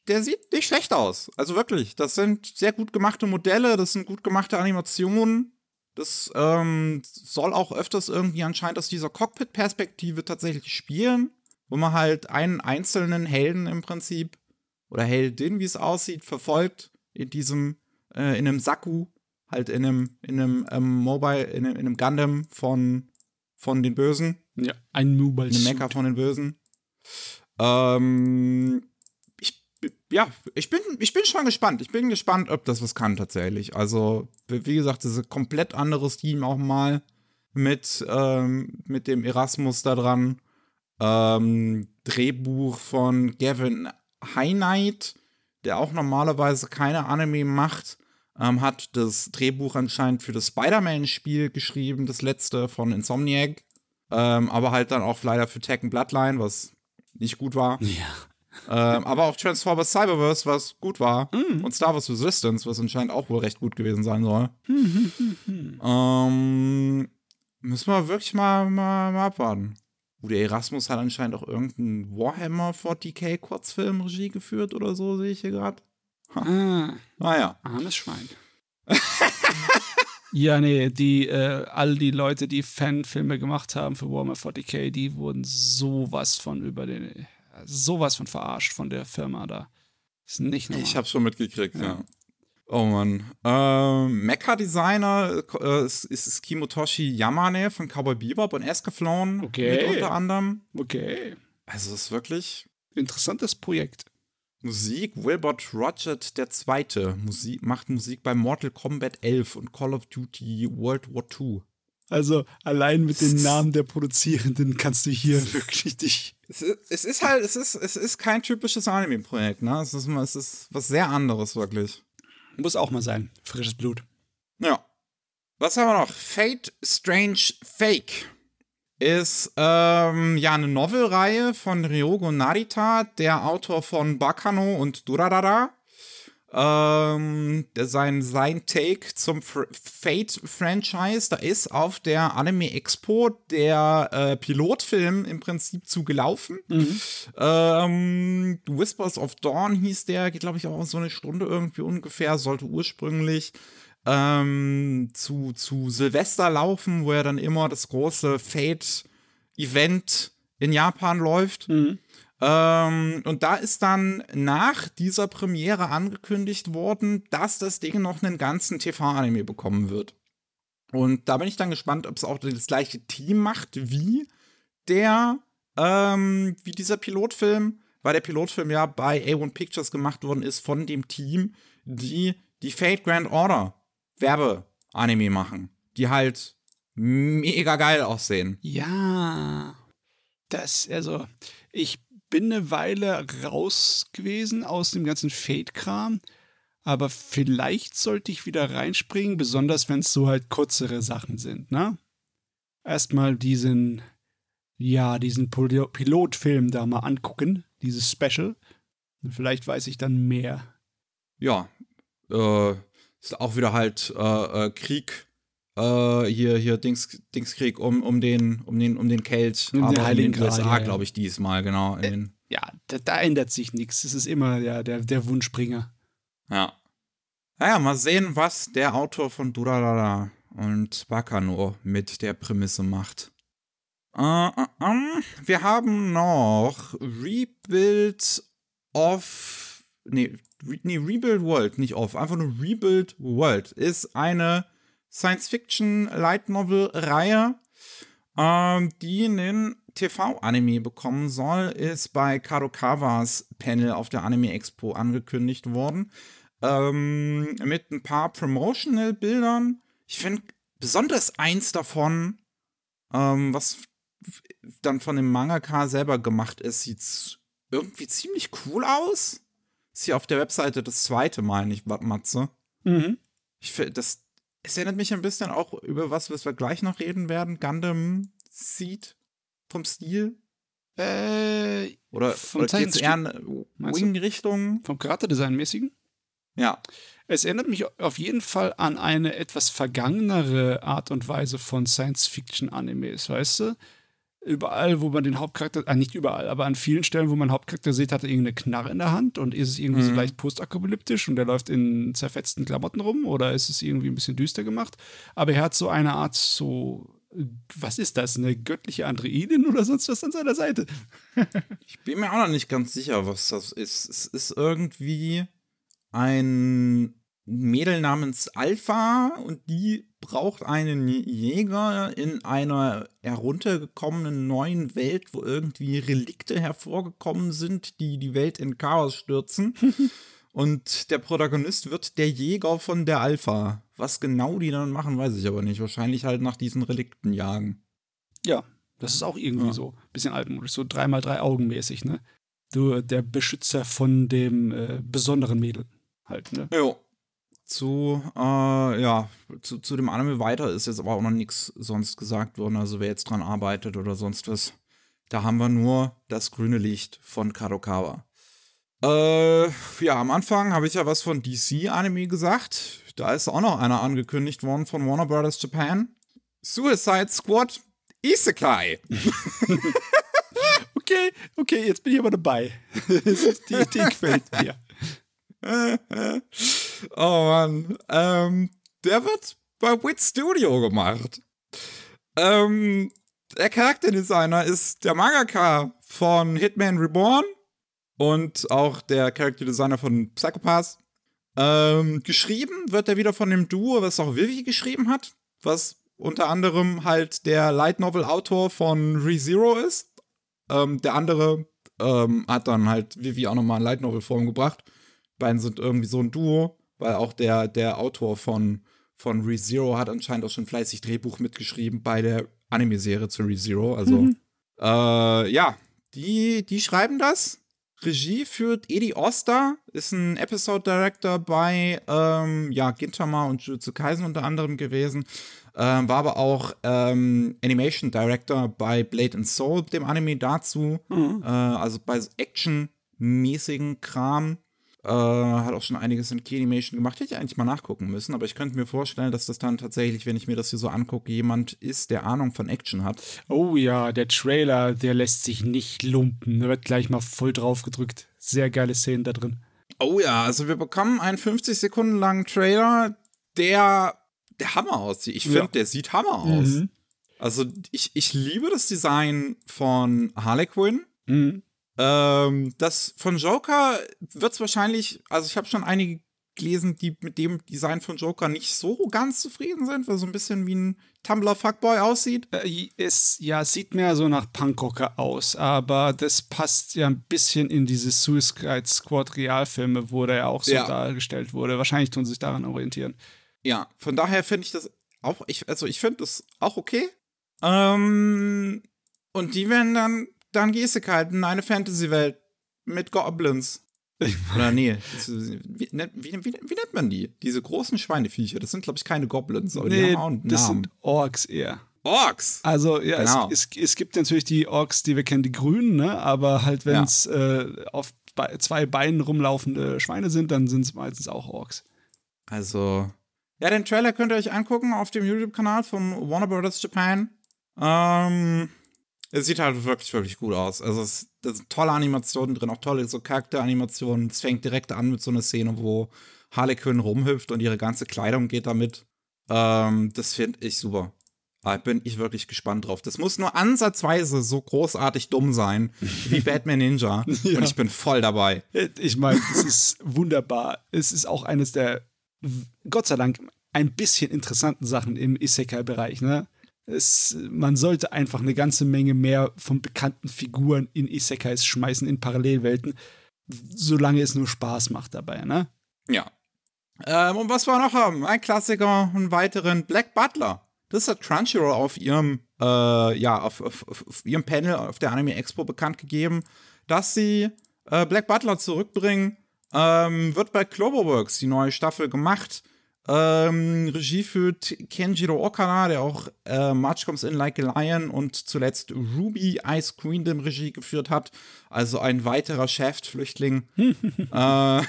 der sieht nicht schlecht aus. Also wirklich, das sind sehr gut gemachte Modelle, das sind gut gemachte Animationen. Das ähm, soll auch öfters irgendwie anscheinend aus dieser Cockpit-Perspektive tatsächlich spielen, wo man halt einen einzelnen Helden im Prinzip oder Heldin, wie es aussieht, verfolgt in diesem, äh, in einem Saku, halt in einem, in einem ähm, Mobile, in einem, in einem Gundam von, von den Bösen. Ja, ein Mobile. Ein Mecha von den Bösen. Ähm, ja, ich bin, ich bin schon gespannt. Ich bin gespannt, ob das was kann tatsächlich. Also, wie gesagt, das ist ein komplett anderes Team auch mal mit, ähm, mit dem Erasmus da dran. Ähm, Drehbuch von Gavin Highnight, der auch normalerweise keine Anime macht, ähm, hat das Drehbuch anscheinend für das Spider-Man-Spiel geschrieben, das letzte von Insomniac. Ähm, aber halt dann auch leider für Tekken Bloodline, was nicht gut war. Ja. Ähm, aber auch Transformers Cyberverse, was gut war. Mm. Und Star Wars Resistance, was anscheinend auch wohl recht gut gewesen sein soll. ähm, müssen wir wirklich mal, mal, mal abwarten. Ude Erasmus hat anscheinend auch irgendeinen Warhammer 40k Kurzfilm Regie geführt oder so, sehe ich hier gerade. Ah, Naja. armes Schwein. ja, nee, die, äh, all die Leute, die Fanfilme gemacht haben für Warhammer 40k, die wurden sowas von über den, sowas von verarscht von der Firma da. Ist nicht normal. Ich hab's schon mitgekriegt, ja. Ja. Oh Mann. Ähm, Mecha-Designer äh, ist, ist Kimotoshi Yamane von Cowboy Bebop und Escaflowne Okay. mit unter anderem. Okay. Also es ist wirklich Interessantes Projekt. Musik. Wilbert Rodgett der Zweite Musik, macht Musik bei Mortal Kombat 11 und Call of Duty World War II. Also allein mit den Namen der Produzierenden kannst du hier wirklich dich. Es ist, es ist halt, es ist, es ist kein typisches Anime-Projekt, ne? Es ist, es ist was sehr anderes, wirklich. Muss auch mal sein. Frisches Blut. Ja. Was haben wir noch? Fate Strange Fake ist ähm, ja eine Novelreihe von Ryogo Narita, der Autor von Bakano und Durarara. Ähm, sein, sein Take zum Fr Fate-Franchise, da ist auf der Anime Expo der äh, Pilotfilm im Prinzip zugelaufen. Ähm, Whispers of Dawn hieß der, geht glaube ich auch so eine Stunde irgendwie ungefähr, sollte ursprünglich ähm, zu, zu Silvester laufen, wo ja dann immer das große Fate-Event in Japan läuft. Ähm, und da ist dann nach dieser Premiere angekündigt worden, dass das Ding noch einen ganzen TV-Anime bekommen wird. Und da bin ich dann gespannt, ob es auch das gleiche Team macht wie der, ähm, wie dieser Pilotfilm, weil der Pilotfilm ja bei A1 Pictures gemacht worden ist von dem Team, die die Fate Grand Order Werbe-Anime machen, die halt mega geil aussehen. Ja. Das, also, ich bin eine Weile raus gewesen aus dem ganzen Fate-Kram, aber vielleicht sollte ich wieder reinspringen, besonders wenn es so halt kürzere Sachen sind, ne? Erstmal diesen, ja, diesen Pil- Pilotfilm da mal angucken, dieses Special. Vielleicht weiß ich dann mehr. Ja, äh, ist auch wieder halt äh, äh, Krieg, äh, hier, hier Dings, Dingskrieg um, um den, um den, um den Kelch, Um den aber Heiligen in den USA, ja, ja. glaube ich, diesmal, genau. Den, Ja, da, da ändert sich nichts. Es ist immer ja, der, der Wunschbringer. ja. Naja, mal sehen, was der Autor von Durarara und Bakano mit der Prämisse macht. Äh, äh, ähm, wir haben noch Rebuild of. Nee, nee, Rebuild World, nicht of. Einfach nur Rebuild World. Ist eine Science-Fiction-Light-Novel-Reihe, ähm, die einen TV-Anime bekommen soll, ist bei Kadokawas Panel auf der Anime Expo angekündigt worden. Ähm, mit ein paar Promotional-Bildern. Ich finde besonders eins davon, ähm, was dann von dem Mangaka selber gemacht ist, sieht irgendwie ziemlich cool aus. Ist hier auf der Webseite das zweite Mal, nicht Matze. Mhm. Ich finde, das es erinnert mich ein bisschen auch über was, was wir gleich noch reden werden. Gundam Seed vom Stil. Äh, Oder, Vom oder geht's eher in? Wing-Richtung? vom Charakterdesign-mäßigen? Ja. Es erinnert mich auf jeden Fall an eine etwas vergangenere Art und Weise von Science-Fiction-Animes, weißt du? Überall, wo man den Hauptcharakter, ah, nicht überall, aber an vielen Stellen, wo man Hauptcharakter sieht, hat er irgendeine Knarre in der Hand und ist es irgendwie so Mhm. leicht postapokalyptisch und der läuft in zerfetzten Klamotten rum oder ist es irgendwie ein bisschen düster gemacht? Aber er hat so eine Art so, äh, was ist das, eine göttliche Androidin oder sonst was an seiner Seite? Ich bin mir auch noch nicht ganz sicher, was das ist. Es ist irgendwie ein Mädel namens Alpha und die braucht einen Jäger in einer heruntergekommenen neuen Welt, wo irgendwie Relikte hervorgekommen sind, die die Welt in Chaos stürzen. und der Protagonist wird der Jäger von der Alpha. Was genau die dann machen, weiß ich aber nicht. Wahrscheinlich halt nach diesen Relikten jagen. Ja, das ist auch irgendwie Ja. so ein bisschen altmodisch, so dreimal drei Augen mäßig, ne? Du, der Beschützer von dem äh, besonderen Mädel halt, ne? Jo. Zu, äh, ja, zu, zu dem Anime weiter ist jetzt aber auch noch nichts sonst gesagt worden, also wer jetzt dran arbeitet oder sonst was. Da haben wir nur das grüne Licht von Kadokawa. Äh, ja, am Anfang habe ich ja was von DC-Anime gesagt. Da ist auch noch einer angekündigt worden von Warner Brothers Japan. Suicide Squad Isekai. okay, okay, jetzt bin ich aber dabei. die Idee gefällt mir. oh Mann. Ähm, der wird bei Wit Studio gemacht. Ähm, der Charakterdesigner ist der Mangaka von Hitman Reborn und auch der Charakterdesigner von Psychopath. Ähm, geschrieben wird er wieder von dem Duo, was auch Vivi geschrieben hat, was unter anderem halt der Light Novel Autor von ReZero ist. Ähm, der andere ähm, hat dann halt Vivi auch nochmal in Light Novel Form gebracht. Beiden sind irgendwie so ein Duo, weil auch der, der Autor von, von ReZero hat anscheinend auch schon fleißig Drehbuch mitgeschrieben bei der Anime-Serie zu ReZero. Also, mhm. äh, ja, die, die schreiben das. Regie führt Edi Oster, ist ein Episode Director bei ähm, ja, Gintama und Jujutsu Kaisen unter anderem gewesen. Ähm, war aber auch ähm, Animation Director bei Blade and Soul, dem Anime dazu. Mhm. Äh, also bei Action-mäßigen Kram. Äh, hat auch schon einiges in Key-Animation gemacht. Hätte ich eigentlich mal nachgucken müssen, aber ich könnte mir vorstellen, dass das dann tatsächlich, wenn ich mir das hier so angucke, jemand ist, der Ahnung von Action hat. Oh ja, der Trailer, der lässt sich nicht lumpen. Da wird gleich mal voll drauf gedrückt. Sehr geile Szenen da drin. Oh ja, also wir bekommen einen 50 Sekunden langen Trailer, der der Hammer aussieht. Ich finde, ja. der sieht Hammer aus. Mhm. Also ich, ich liebe das Design von Harley Quinn. Mhm. Ähm, das von Joker wird es wahrscheinlich, also ich habe schon einige gelesen, die mit dem Design von Joker nicht so ganz zufrieden sind, weil so ein bisschen wie ein Tumblr-Fuckboy aussieht. Äh, es ja, sieht mehr so nach Punkrocker aus, aber das passt ja ein bisschen in diese Suicide Squad Realfilme, wo der ja auch so ja. dargestellt wurde. Wahrscheinlich tun sie sich daran orientieren. Ja, von daher finde ich das auch, ich, also ich finde das auch okay. Ähm, und die werden dann dann gehst du halt in eine Fantasy-Welt mit Goblins. Oder nee, wie, wie, wie, wie, nennt man die? Diese großen Schweineviecher, das sind, glaube ich, keine Goblins, aber nee, die haben auch einen das Namen. sind Orks eher. Orks? Also, ja, genau. es, es, es, gibt natürlich die Orks, die wir kennen, die grünen, ne? aber halt, wenn es ja. äh, auf zwei Beinen rumlaufende Schweine sind, dann sind es meistens auch Orks. Also, ja, den Trailer könnt ihr euch angucken auf dem YouTube-Kanal von Warner Brothers Japan. Ähm, es sieht halt wirklich, wirklich gut aus. Also es, da sind tolle Animationen drin, auch tolle so Charakteranimationen. Es fängt direkt an mit so einer Szene, wo Harley Quinn rumhüpft und ihre ganze Kleidung geht damit. Ähm, das finde ich super. Da bin ich wirklich gespannt drauf. Das muss nur ansatzweise so großartig dumm sein wie Batman Ninja. ja. Und ich bin voll dabei. Ich meine, es ist wunderbar. Es ist auch eines der, Gott sei Dank, ein bisschen interessanten Sachen im Isekai-Bereich, ne? Es, man sollte einfach eine ganze Menge mehr von bekannten Figuren in Isekais schmeißen, in Parallelwelten, solange es nur Spaß macht dabei, ne? Ja. Ähm, und was wir noch haben, ein Klassiker, einen weiteren Black Butler. Das hat Crunchyroll auf ihrem, äh, ja, auf, auf, auf, ihrem Panel auf der Anime Expo bekannt gegeben, dass sie äh, Black Butler zurückbringen. Ähm, wird bei Cloverworks die neue Staffel gemacht. Ähm, Regie führt Kenjiro Okada, der auch äh, March Comes In Like a Lion und zuletzt Ruby Ice Queendom Regie geführt hat. Also ein weiterer Shaft-Flüchtling. äh, ja.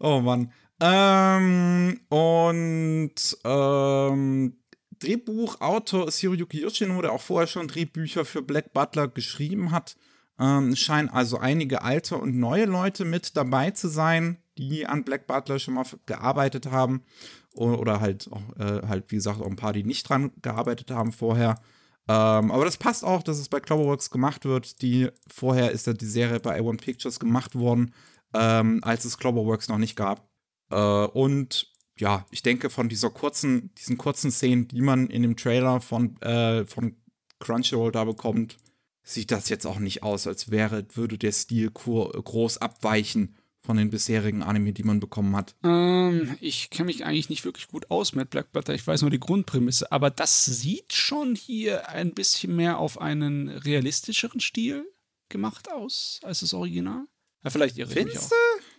Oh Mann. Ähm, und ähm, Drehbuchautor ist Hiroyuki Yoshino, der auch vorher schon Drehbücher für Black Butler geschrieben hat. Ähm, scheinen also einige alte und neue Leute mit dabei zu sein die an Black Butler schon mal gearbeitet haben. Oder halt auch, äh, halt, wie gesagt, auch ein paar, die nicht dran gearbeitet haben vorher. Ähm, aber das passt auch, dass es bei Cloverworks gemacht wird. Die vorher ist ja die Serie bei A1 Pictures gemacht worden, ähm, als es Cloverworks noch nicht gab. Äh, und ja, ich denke, von dieser kurzen, diesen kurzen Szenen, die man in dem Trailer von, äh, von Crunchyroll da bekommt, sieht das jetzt auch nicht aus, als wäre, würde der Stil groß abweichen von den bisherigen Anime, die man bekommen hat? Ähm, ich kenne mich eigentlich nicht wirklich gut aus mit Black Butter. Ich weiß nur die Grundprämisse. Aber das sieht schon hier ein bisschen mehr auf einen realistischeren Stil gemacht aus als das Original. Ja, vielleicht irre ich mich auch.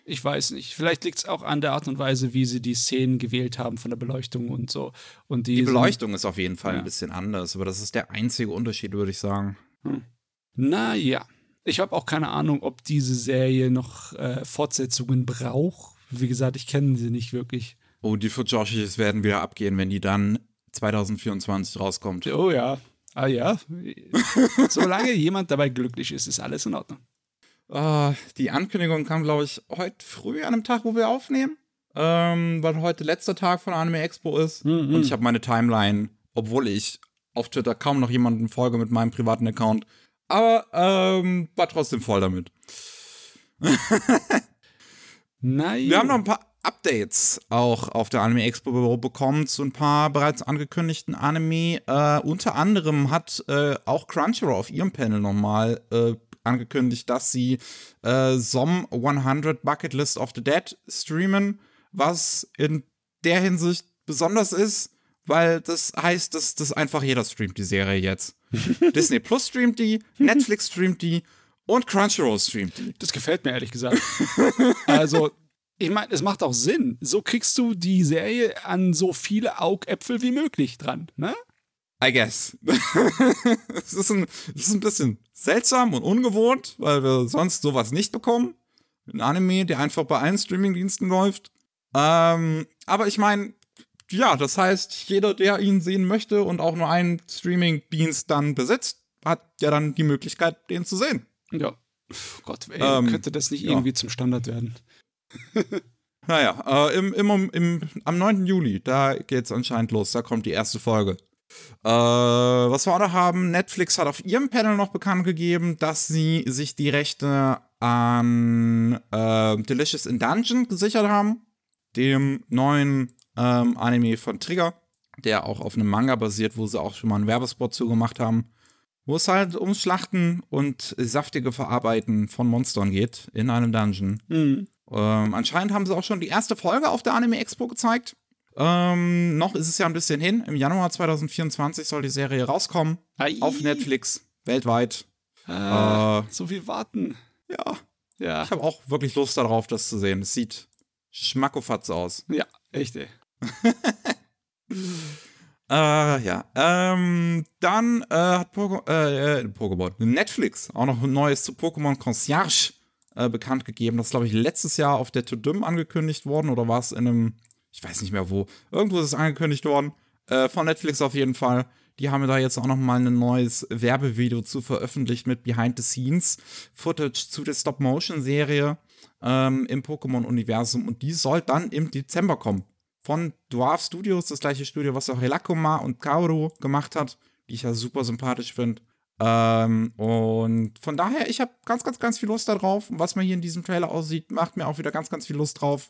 Ich weiß nicht. Vielleicht liegt es auch an der Art und Weise, wie sie die Szenen gewählt haben von der Beleuchtung und so. Und die, die Beleuchtung ist auf jeden Fall ja. ein bisschen anders, aber das ist der einzige Unterschied, würde ich sagen. Hm. Naja. Ich habe auch keine Ahnung, ob diese Serie noch äh, Fortsetzungen braucht. Wie gesagt, ich kenne sie nicht wirklich. Oh, die für Joshies werden wieder abgehen, wenn die dann 2024 rauskommt. Oh ja. Ah ja. Solange jemand dabei glücklich ist, ist alles in Ordnung. Uh, die Ankündigung kam, glaube ich, heute früh an einem Tag, wo wir aufnehmen. Ähm, weil heute letzter Tag von Anime Expo ist. Mhm. Und ich habe meine Timeline, obwohl ich auf Twitter kaum noch jemanden folge mit meinem privaten Account. Aber ähm, war trotzdem voll damit. Nein. Wir haben noch ein paar Updates auch auf der Anime Expo bekommen zu ein paar bereits angekündigten Anime. Äh, unter anderem hat äh, auch Crunchyroll auf ihrem Panel nochmal äh, angekündigt, dass sie äh, SOM 100 Bucket List of the Dead streamen, was in der Hinsicht besonders ist, weil das heißt, dass das einfach jeder streamt die Serie jetzt. Disney Plus streamt die, Netflix streamt die und Crunchyroll streamt die. Das gefällt mir ehrlich gesagt. also, ich meine, es macht auch Sinn. So kriegst du die Serie an so viele Augäpfel wie möglich dran, ne? I guess. es, ist ein, ist ein bisschen seltsam und ungewohnt, weil wir sonst sowas nicht bekommen. Ein Anime, der einfach bei allen Streamingdiensten läuft. Ähm, aber ich meine, ja, das heißt, jeder, der ihn sehen möchte und auch nur einen Streamingdienst dann besitzt, hat ja dann die Möglichkeit, den zu sehen. Ja. Gott, ey, ähm, könnte das nicht irgendwie ja. zum Standard werden? naja, äh, im, im, im, am 9. Juli, da geht's anscheinend los, da kommt die erste Folge. Äh, was wir auch noch haben, Netflix hat auf ihrem Panel noch bekannt gegeben, dass sie sich die Rechte an äh, Delicious in Dungeon gesichert haben, dem neuen ähm, Anime von Trigger, der auch auf einem Manga basiert, wo sie auch schon mal einen Werbespot zugemacht haben, wo es halt ums Schlachten und saftige Verarbeiten von Monstern geht in einem Dungeon. Mhm. Ähm, anscheinend haben sie auch schon die erste Folge auf der Anime Expo gezeigt. Ähm, noch ist es ja ein bisschen hin. Im Januar 2024 soll die Serie rauskommen. Ai. Auf Netflix, weltweit. Äh, äh, so viel warten. Ja. Ja. Ich habe auch wirklich Lust darauf, das zu sehen. Es sieht schmackofatz aus. Ja, echt, ey. äh, ja. Ähm, dann äh, hat Poke äh, äh, Pokémon, Netflix auch noch ein neues zu Pokémon Concierge äh, bekannt gegeben. Das glaube ich, letztes Jahr auf der Tudum angekündigt worden oder war es in einem, ich weiß nicht mehr wo. Irgendwo ist es angekündigt worden. Äh, von Netflix auf jeden Fall. Die haben da jetzt auch noch mal ein neues Werbevideo zu veröffentlicht mit Behind the Scenes Footage zu der Stop-Motion-Serie ähm, im Pokémon-Universum und die soll dann im Dezember kommen. Von Dwarf Studios, das gleiche Studio, was auch Helakuma und Kaoru gemacht hat, die ich ja super sympathisch finde. Ähm, und von daher, ich habe ganz, ganz, ganz viel Lust darauf. Was man hier in diesem Trailer aussieht, macht mir auch wieder ganz, ganz viel Lust drauf.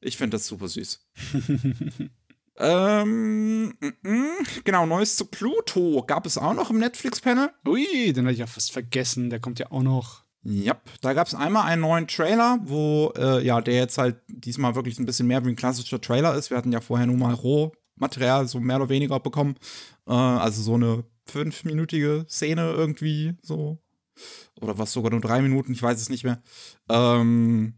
Ich finde das super süß. ähm, m -m, genau, Neues zu Pluto gab es auch noch im Netflix-Panel. Ui, den habe ich ja fast vergessen. Der kommt ja auch noch. Ja, da gab es einmal einen neuen Trailer, wo, äh, ja, der jetzt halt diesmal wirklich ein bisschen mehr wie ein klassischer Trailer ist. Wir hatten ja vorher nur mal Rohmaterial, so mehr oder weniger bekommen. Äh, also so eine fünfminütige Szene irgendwie, so. Oder was sogar nur drei Minuten, ich weiß es nicht mehr. Ähm,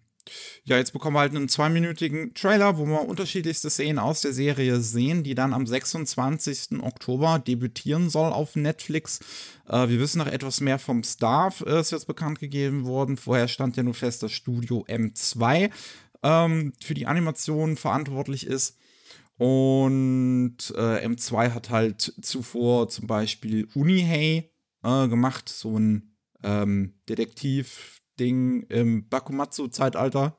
ja, jetzt bekommen wir halt einen zweiminütigen Trailer, wo wir unterschiedlichste Szenen aus der Serie sehen, die dann am 26. Oktober debütieren soll auf Netflix. Äh, wir wissen noch etwas mehr vom Staff, äh, ist jetzt bekannt gegeben worden. Vorher stand ja nur fest, dass Studio M2 ähm, für die Animation verantwortlich ist. Und äh, M2 hat halt zuvor zum Beispiel Unihei äh, gemacht, so ein ähm, Detektiv Ding im Bakumatsu-Zeitalter.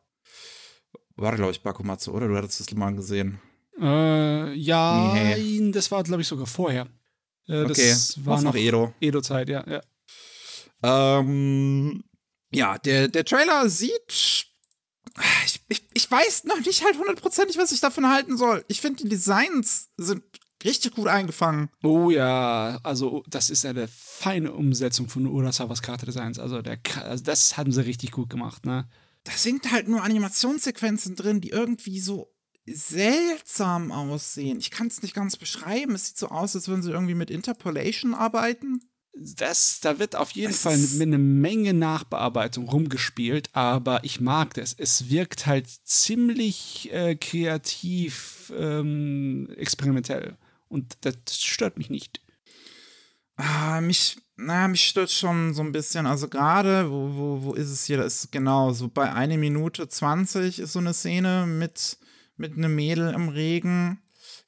War, glaube ich, Bakumatsu, oder? Du hattest das mal gesehen. Äh, ja, nee. das war, glaube ich, sogar vorher. Äh, okay, das war noch Edo. Edo-Zeit, ja, ja. Ähm, ja, der, der Trailer sieht. Ich, ich, ich weiß noch nicht halt hundertprozentig, was ich davon halten soll. Ich finde, die Designs sind richtig gut eingefangen. Oh ja, also das ist eine feine Umsetzung von Urasawas Charakterdesigns. Also, der, also das haben sie richtig gut gemacht, ne? Da sind halt nur Animationssequenzen drin, die irgendwie so seltsam aussehen. Ich kann es nicht ganz beschreiben. Es sieht so aus, als würden sie irgendwie mit Interpolation arbeiten. das, da wird auf jeden es Fall mit einer Menge Nachbearbeitung rumgespielt, aber ich mag das. Es wirkt halt ziemlich äh, kreativ, ähm, experimentell. Und das stört mich nicht. Ah, mich, na, mich stört schon so ein bisschen. Also gerade, wo, wo, wo ist es hier? Das ist genau so bei 1 Minute 20 ist so eine Szene mit, mit einem Mädel im Regen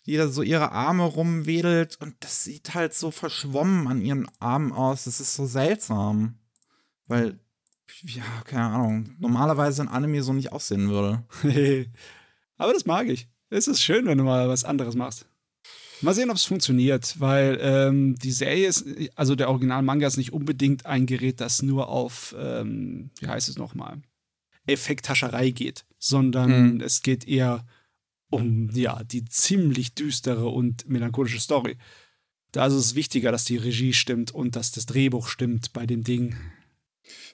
die da so ihre Arme rumwedelt und das sieht halt so verschwommen an ihren Armen aus. Das ist so seltsam. Weil, ja, keine Ahnung, normalerweise ein Anime so nicht aussehen würde. Aber das mag ich. Es ist schön, wenn du mal was anderes machst. Mal sehen, ob es funktioniert, weil ähm, die Serie ist, also der Original-Manga ist nicht unbedingt ein Gerät, das nur auf, ähm, wie heißt es nochmal, Effekthascherei geht, sondern mhm. es geht eher um ja die ziemlich düstere und melancholische Story. Da ist es wichtiger, dass die Regie stimmt und dass das Drehbuch stimmt bei dem Ding.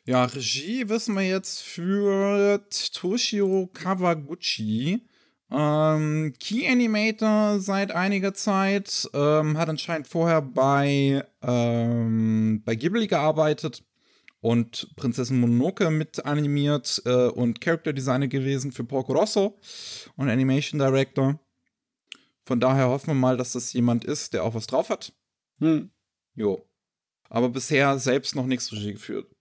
Ja, Regie wissen wir jetzt für Toshiro Kawaguchi. Ähm, Key Animator seit einiger Zeit, ähm, hat anscheinend vorher bei, ähm, bei Ghibli gearbeitet und Prinzessin Mononoke mit animiert äh, und Character Designer gewesen für Porco Rosso und Animation Director. Von daher hoffen wir mal, dass das jemand ist, der auch was drauf hat. Hm. Jo. Aber bisher selbst noch nichts Regie geführt.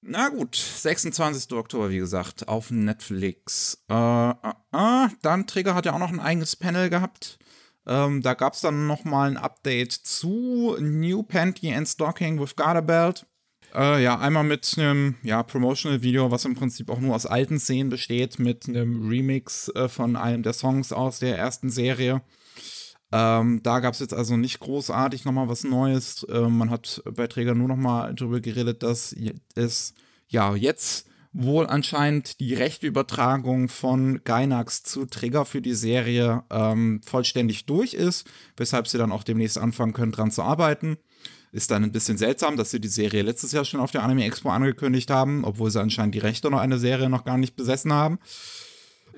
Na gut, 26. Oktober, wie gesagt, auf Netflix. Äh, äh, äh, dann Trigger hat ja auch noch ein eigenes Panel gehabt. Ähm, da gab es dann noch mal ein Update zu New Panty and Stocking with Garter Belt. Äh, ja, einmal mit einem ja, Promotional-Video, was im Prinzip auch nur aus alten Szenen besteht, mit einem Remix äh, von einem der Songs aus der ersten Serie. Ähm, da gab es jetzt also nicht großartig nochmal was Neues. Äh, man hat bei Träger nur nochmal darüber geredet, dass es ja jetzt wohl anscheinend die rechte Übertragung von Gainax zu Trigger für die Serie ähm, vollständig durch ist, weshalb sie dann auch demnächst anfangen können, dran zu arbeiten. Ist dann ein bisschen seltsam, dass sie die Serie letztes Jahr schon auf der Anime Expo angekündigt haben, obwohl sie anscheinend die Rechte noch eine Serie noch gar nicht besessen haben.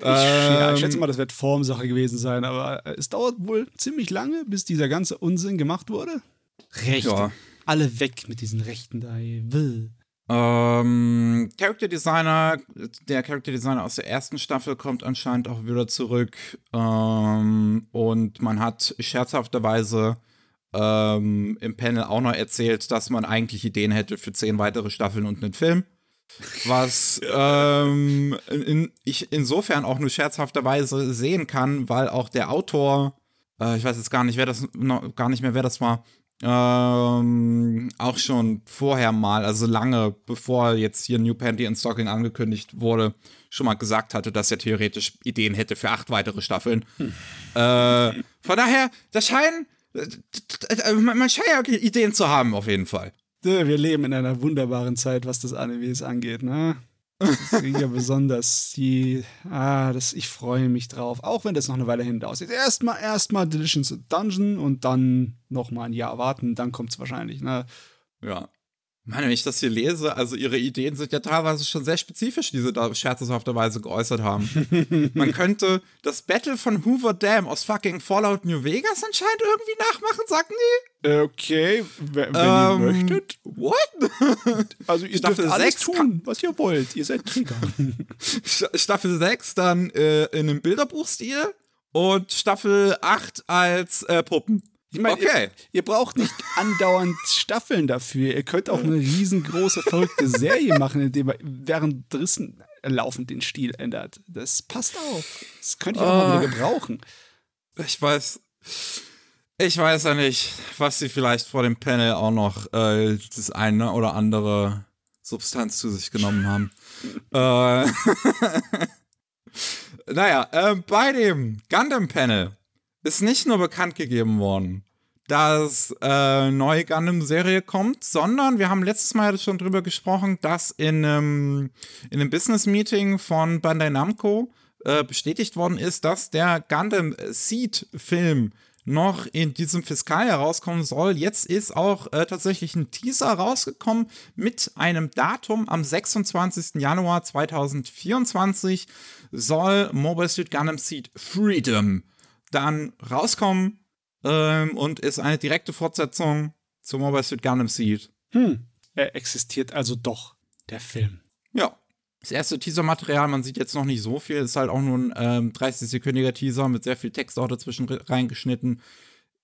Ich, ähm, ja, ich schätze mal, das wird Formsache gewesen sein, aber es dauert wohl ziemlich lange, bis dieser ganze Unsinn gemacht wurde. Rechte. Ja. Alle weg mit diesen Rechten da. Will. Ähm, Character Designer, der Character Designer aus der ersten Staffel kommt anscheinend auch wieder zurück. Ähm, und man hat scherzhafterweise ähm, im Panel auch noch erzählt, dass man eigentlich Ideen hätte für zehn weitere Staffeln und einen Film. Was ähm, in, ich insofern auch nur scherzhafterweise sehen kann, weil auch der Autor, äh, ich weiß jetzt gar nicht, wer das noch, gar nicht mehr, wer das war, ähm, auch schon vorher mal, also lange bevor jetzt hier New Panty and Stocking angekündigt wurde, schon mal gesagt hatte, dass er theoretisch Ideen hätte für acht weitere Staffeln. Hm. Äh, von daher, das scheinen man scheint ja Ideen zu haben, auf jeden Fall. Wir leben in einer wunderbaren Zeit, was das Animes angeht, ne? Das ja besonders die, ah, das, ich freue mich drauf, auch wenn das noch eine Weile hin aussieht. Erstmal, erstmal Delicious Dungeon und dann nochmal ein Jahr warten, dann kommt es wahrscheinlich, ne? Ja. Meine, wenn ich das hier lese, also ihre Ideen sind ja teilweise schon sehr spezifisch, die sie da scherzhafterweise geäußert haben. Man könnte das Battle von Hoover Dam aus fucking Fallout New Vegas anscheinend irgendwie nachmachen, sagen die? Okay, wenn ähm, ihr möchtet. What? Also ihr Staffel dürft alles tun, was ihr wollt. Ihr seid Krieger. Staffel 6 dann äh, in einem Bilderbuchstil und Staffel 8 als äh, Puppen. Ich meine, okay. ihr, ihr, braucht nicht andauernd Staffeln dafür. Ihr könnt auch eine riesengroße, verrückte Serie machen, indem ihr während Drissen laufend den Stil ändert. Das passt auch. Das könnte ich auch uh, mal wieder gebrauchen. Ich weiß. Ich weiß ja nicht, was sie vielleicht vor dem Panel auch noch äh, das eine oder andere Substanz zu sich genommen haben. äh, naja, äh, bei dem Gundam-Panel ist nicht nur bekannt gegeben worden, dass äh, neue Gundam-Serie kommt, sondern wir haben letztes Mal schon drüber gesprochen, dass in, ähm, in einem Business-Meeting von Bandai Namco äh, bestätigt worden ist, dass der Gundam Seed-Film noch in diesem Fiskaljahr rauskommen soll. Jetzt ist auch äh, tatsächlich ein Teaser rausgekommen mit einem Datum am 26. Januar 2024 soll Mobile Suit Gundam Seed Freedom dann rauskommen ähm, und ist eine direkte Fortsetzung zu Mobile Suit Gundam Seed. Hm. Er existiert also doch, der Film. Ja. Das erste Teaser-Material, man sieht jetzt noch nicht so viel, ist halt auch nur ein ähm, 30-sekündiger Teaser mit sehr viel Text auch dazwischen reingeschnitten.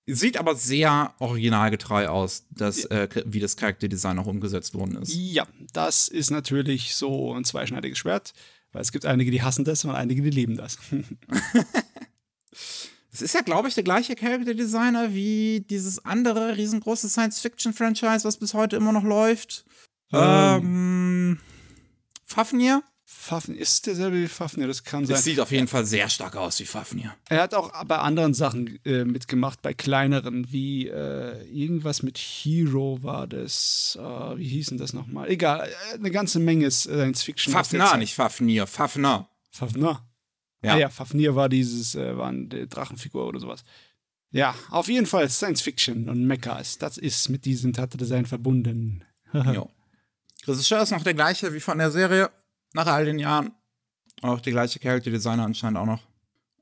Sieht aber sehr originalgetreu aus, dass, äh, wie das Charakterdesign auch umgesetzt worden ist. Ja, das ist natürlich so ein zweischneidiges Schwert, weil es gibt einige, die hassen das und einige, die lieben das. Es ist ja, glaube ich, der gleiche Charakterdesigner wie dieses andere riesengroße Science-Fiction-Franchise, was bis heute immer noch läuft. Ähm, ähm Fafnir? Fafnir ist derselbe wie Fafnir, das kann sein. Es sieht auf jeden Fall sehr stark aus wie Fafnir. Er hat auch bei anderen Sachen äh, mitgemacht, bei kleineren, wie äh, irgendwas mit Hero war das. Uh, wie hieß denn das nochmal? Egal, äh, eine ganze Menge Science Fiction. Fafnir, nicht Fafnir, Fafnir. Fafnir. Ja. Ah ja, Fafnir war dieses, äh, war eine Drachenfigur oder sowas. Ja, auf jeden Fall Science Fiction und Mechas. Das ist mit diesem Tatdesign verbunden. ja. Regisseur ist noch der gleiche wie von der Serie, nach all den Jahren. Auch die gleiche Character Designer anscheinend auch noch.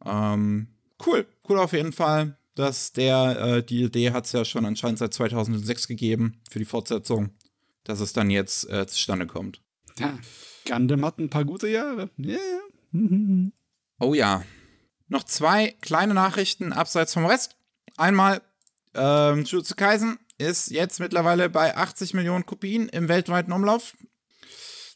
Ähm, cool, cool auf jeden Fall. Dass der, äh, die Idee hat es ja schon anscheinend seit 2006 gegeben für die Fortsetzung, dass es dann jetzt äh, zustande kommt. Ja, Gundam hat ein paar gute Jahre. Yeah. oh ja. Noch zwei kleine Nachrichten abseits vom Rest. Einmal, ähm, Jujutsu Kaisen ist jetzt mittlerweile bei 80 Millionen Kopien im weltweiten Umlauf.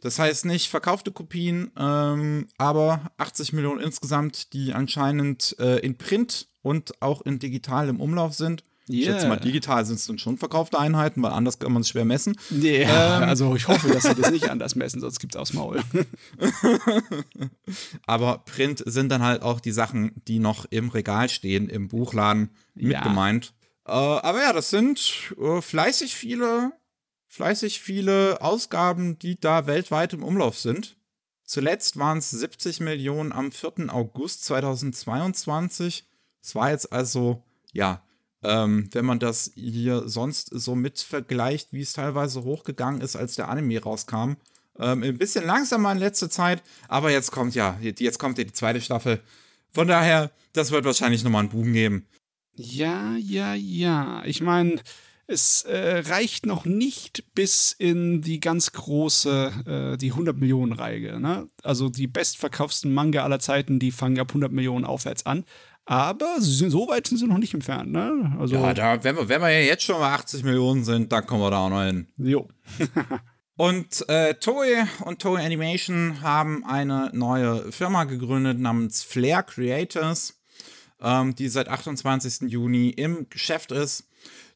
Das heißt nicht verkaufte Kopien, ähm, aber 80 Millionen insgesamt, die anscheinend äh, in Print und auch in digital im Umlauf sind. Yeah. Ich schätze mal, digital sind es dann schon verkaufte Einheiten, weil anders kann man es schwer messen. Yeah. Ähm. Also ich hoffe, dass sie das nicht anders messen, sonst gibt es aufs Maul. Aber Print sind dann halt auch die Sachen, die noch im Regal stehen, im Buchladen mit ja. gemeint. Äh, aber ja, das sind äh, fleißig viele, fleißig viele Ausgaben, die da weltweit im Umlauf sind. Zuletzt waren es 70 Millionen am 4. August 2022. Es war jetzt also, ja, ähm, wenn man das hier sonst so mit vergleicht, wie es teilweise hochgegangen ist, als der Anime rauskam. Ähm, ein bisschen langsamer in letzter Zeit, aber jetzt kommt ja, jetzt kommt ja die zweite Staffel. Von daher, das wird wahrscheinlich nochmal einen Boom geben. Ja, ja, ja. Ich meine, es äh, reicht noch nicht bis in die ganz große, äh, die 100 Millionen Reihe. Ne? Also die bestverkauften Manga aller Zeiten, die fangen ab 100 Millionen aufwärts an. Aber sind, so weit sind sie noch nicht entfernt. Ne? Also, ja, da, wenn, wir, wenn wir ja jetzt schon bei 80 Millionen sind, dann kommen wir da auch noch hin. Jo. und äh, Toei und Toei Animation haben eine neue Firma gegründet namens Flair Creators ähm, die seit 28. Juni im Geschäft ist.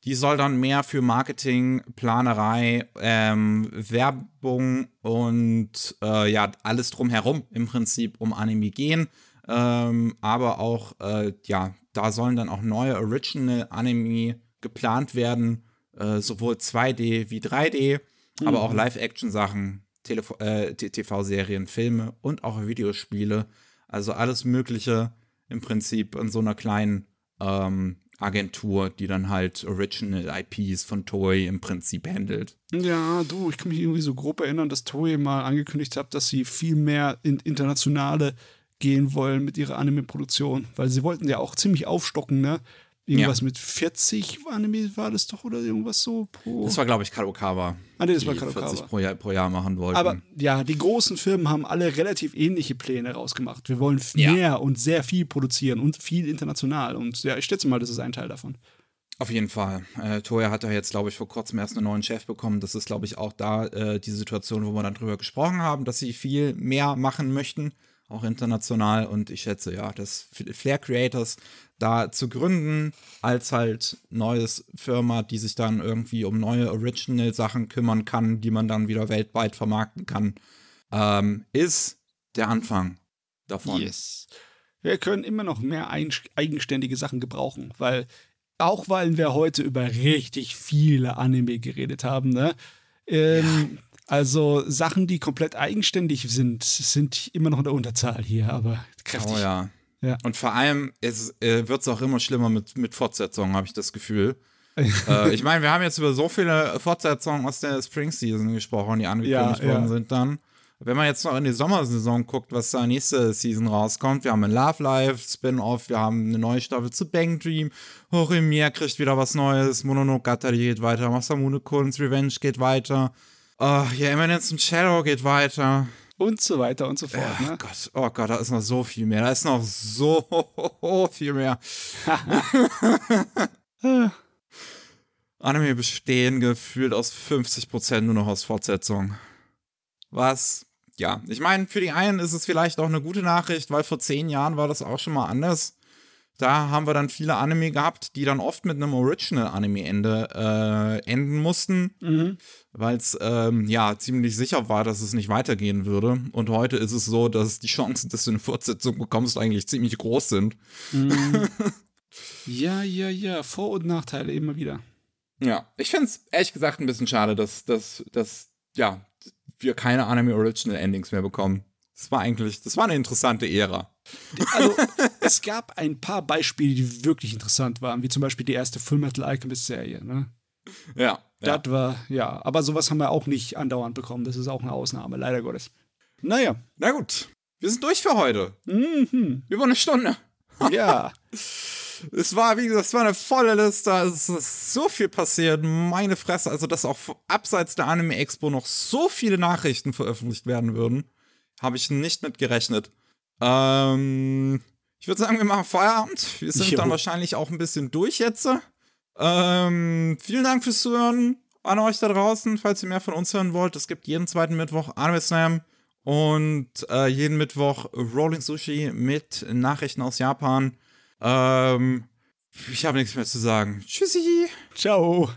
Die soll dann mehr für Marketing, Planerei, ähm, Werbung und äh, ja, alles drumherum im Prinzip um Anime gehen. Ähm, aber auch, äh, ja, da sollen dann auch neue Original Anime geplant werden, äh, sowohl 2D wie 3D, mhm. aber auch mhm. Live-Action-Sachen, äh, TV-Serien, Filme und auch Videospiele. Also alles Mögliche im Prinzip in so einer kleinen ähm, Agentur, die dann halt Original IPs von Toei im Prinzip handelt. Ja, du, ich kann mich irgendwie so grob erinnern, dass Toei mal angekündigt hat, dass sie viel mehr in internationale gehen wollen mit ihrer Anime-Produktion, weil sie wollten ja auch ziemlich aufstocken, ne? Irgendwas ja. mit 40 Anime war das doch oder irgendwas so pro. Das war, glaube ich, Kadokawa. Ah, nee, das war Kadokawa. 40 pro Jahr, pro Jahr machen wollten. Aber ja, die großen Firmen haben alle relativ ähnliche Pläne rausgemacht. Wir wollen ja. mehr und sehr viel produzieren und viel international. Und ja, ich schätze mal, das ist ein Teil davon. Auf jeden Fall. Äh, Toya hat da jetzt, glaube ich, vor kurzem erst einen neuen Chef bekommen. Das ist, glaube ich, auch da äh, die Situation, wo wir dann drüber gesprochen haben, dass sie viel mehr machen möchten auch international. Und ich schätze, ja, dass Flair Creators da zu gründen, als halt neues Firma, die sich dann irgendwie um neue Original-Sachen kümmern kann, die man dann wieder weltweit vermarkten kann, ähm, ist der Anfang davon. Yes. Wir können immer noch mehr eigenständige Sachen gebrauchen, weil auch weil wir heute über richtig viele Anime geredet haben, ne? Ähm, ja. Also Sachen, die komplett eigenständig sind, sind immer noch in der Unterzahl hier, aber kräftig. Oh ja. ja. Und vor allem es, äh, wird es auch immer schlimmer mit, mit Fortsetzungen, habe ich das Gefühl. äh, ich meine, wir haben jetzt über so viele Fortsetzungen aus der Spring Season gesprochen, die angekündigt ja, worden ja. sind dann. Wenn man jetzt noch in die Sommersaison guckt, was da nächste Season rauskommt, wir haben ein Love Life Spin-off, wir haben eine neue Staffel zu Bang Dream, Horimiya kriegt wieder was Neues, Mononogatari geht weiter, Masamune Kunst Revenge geht weiter, uh, ja, Eminence und Shadow geht weiter. Und so weiter und so fort. Oh ne? Gott, oh Gott, da ist noch so viel mehr. Da ist noch so viel mehr. Anime bestehen gefühlt aus 50% nur noch aus Fortsetzung. Was, ja, ich meine, für die einen ist es vielleicht auch eine gute Nachricht, weil vor zehn Jahren war das auch schon mal anders. Da haben wir dann viele Anime gehabt, die dann oft mit einem Original-Anime-Ende äh, enden mussten, mhm. weil es ähm, ja ziemlich sicher war, dass es nicht weitergehen würde. Und heute ist es so, dass die Chancen, dass du eine Fortsetzung bekommst, eigentlich ziemlich groß sind. Mhm. ja, ja, ja, Vor- und Nachteile immer wieder. Ja, ich finde es ehrlich gesagt ein bisschen schade, dass, dass, dass ja, wir keine Anime Original Endings mehr bekommen. Das war eigentlich, das war eine interessante Ära. Also, es gab ein paar Beispiele, die wirklich interessant waren, wie zum Beispiel die erste Full Metal Alchemist Serie, ne? Ja. Das ja. war, ja, aber sowas haben wir auch nicht andauernd bekommen. Das ist auch eine Ausnahme, leider Gottes. Naja. Na gut. Wir sind durch für heute. Mhm. Über eine Stunde. Ja. es war, wie gesagt, es war eine volle Liste. Es ist so viel passiert. Meine Fresse. Also, dass auch abseits der Anime Expo noch so viele Nachrichten veröffentlicht werden würden, habe ich nicht mit gerechnet. Ähm, ich würde sagen, wir machen Feierabend. Wir sind jo. dann wahrscheinlich auch ein bisschen durch jetzt. Ähm, vielen Dank fürs Zuhören an euch da draußen. Falls ihr mehr von uns hören wollt, es gibt jeden zweiten Mittwoch Anime Slam und äh, jeden Mittwoch Rolling Sushi mit Nachrichten aus Japan. Ähm, ich habe nichts mehr zu sagen. Tschüssi. Ciao.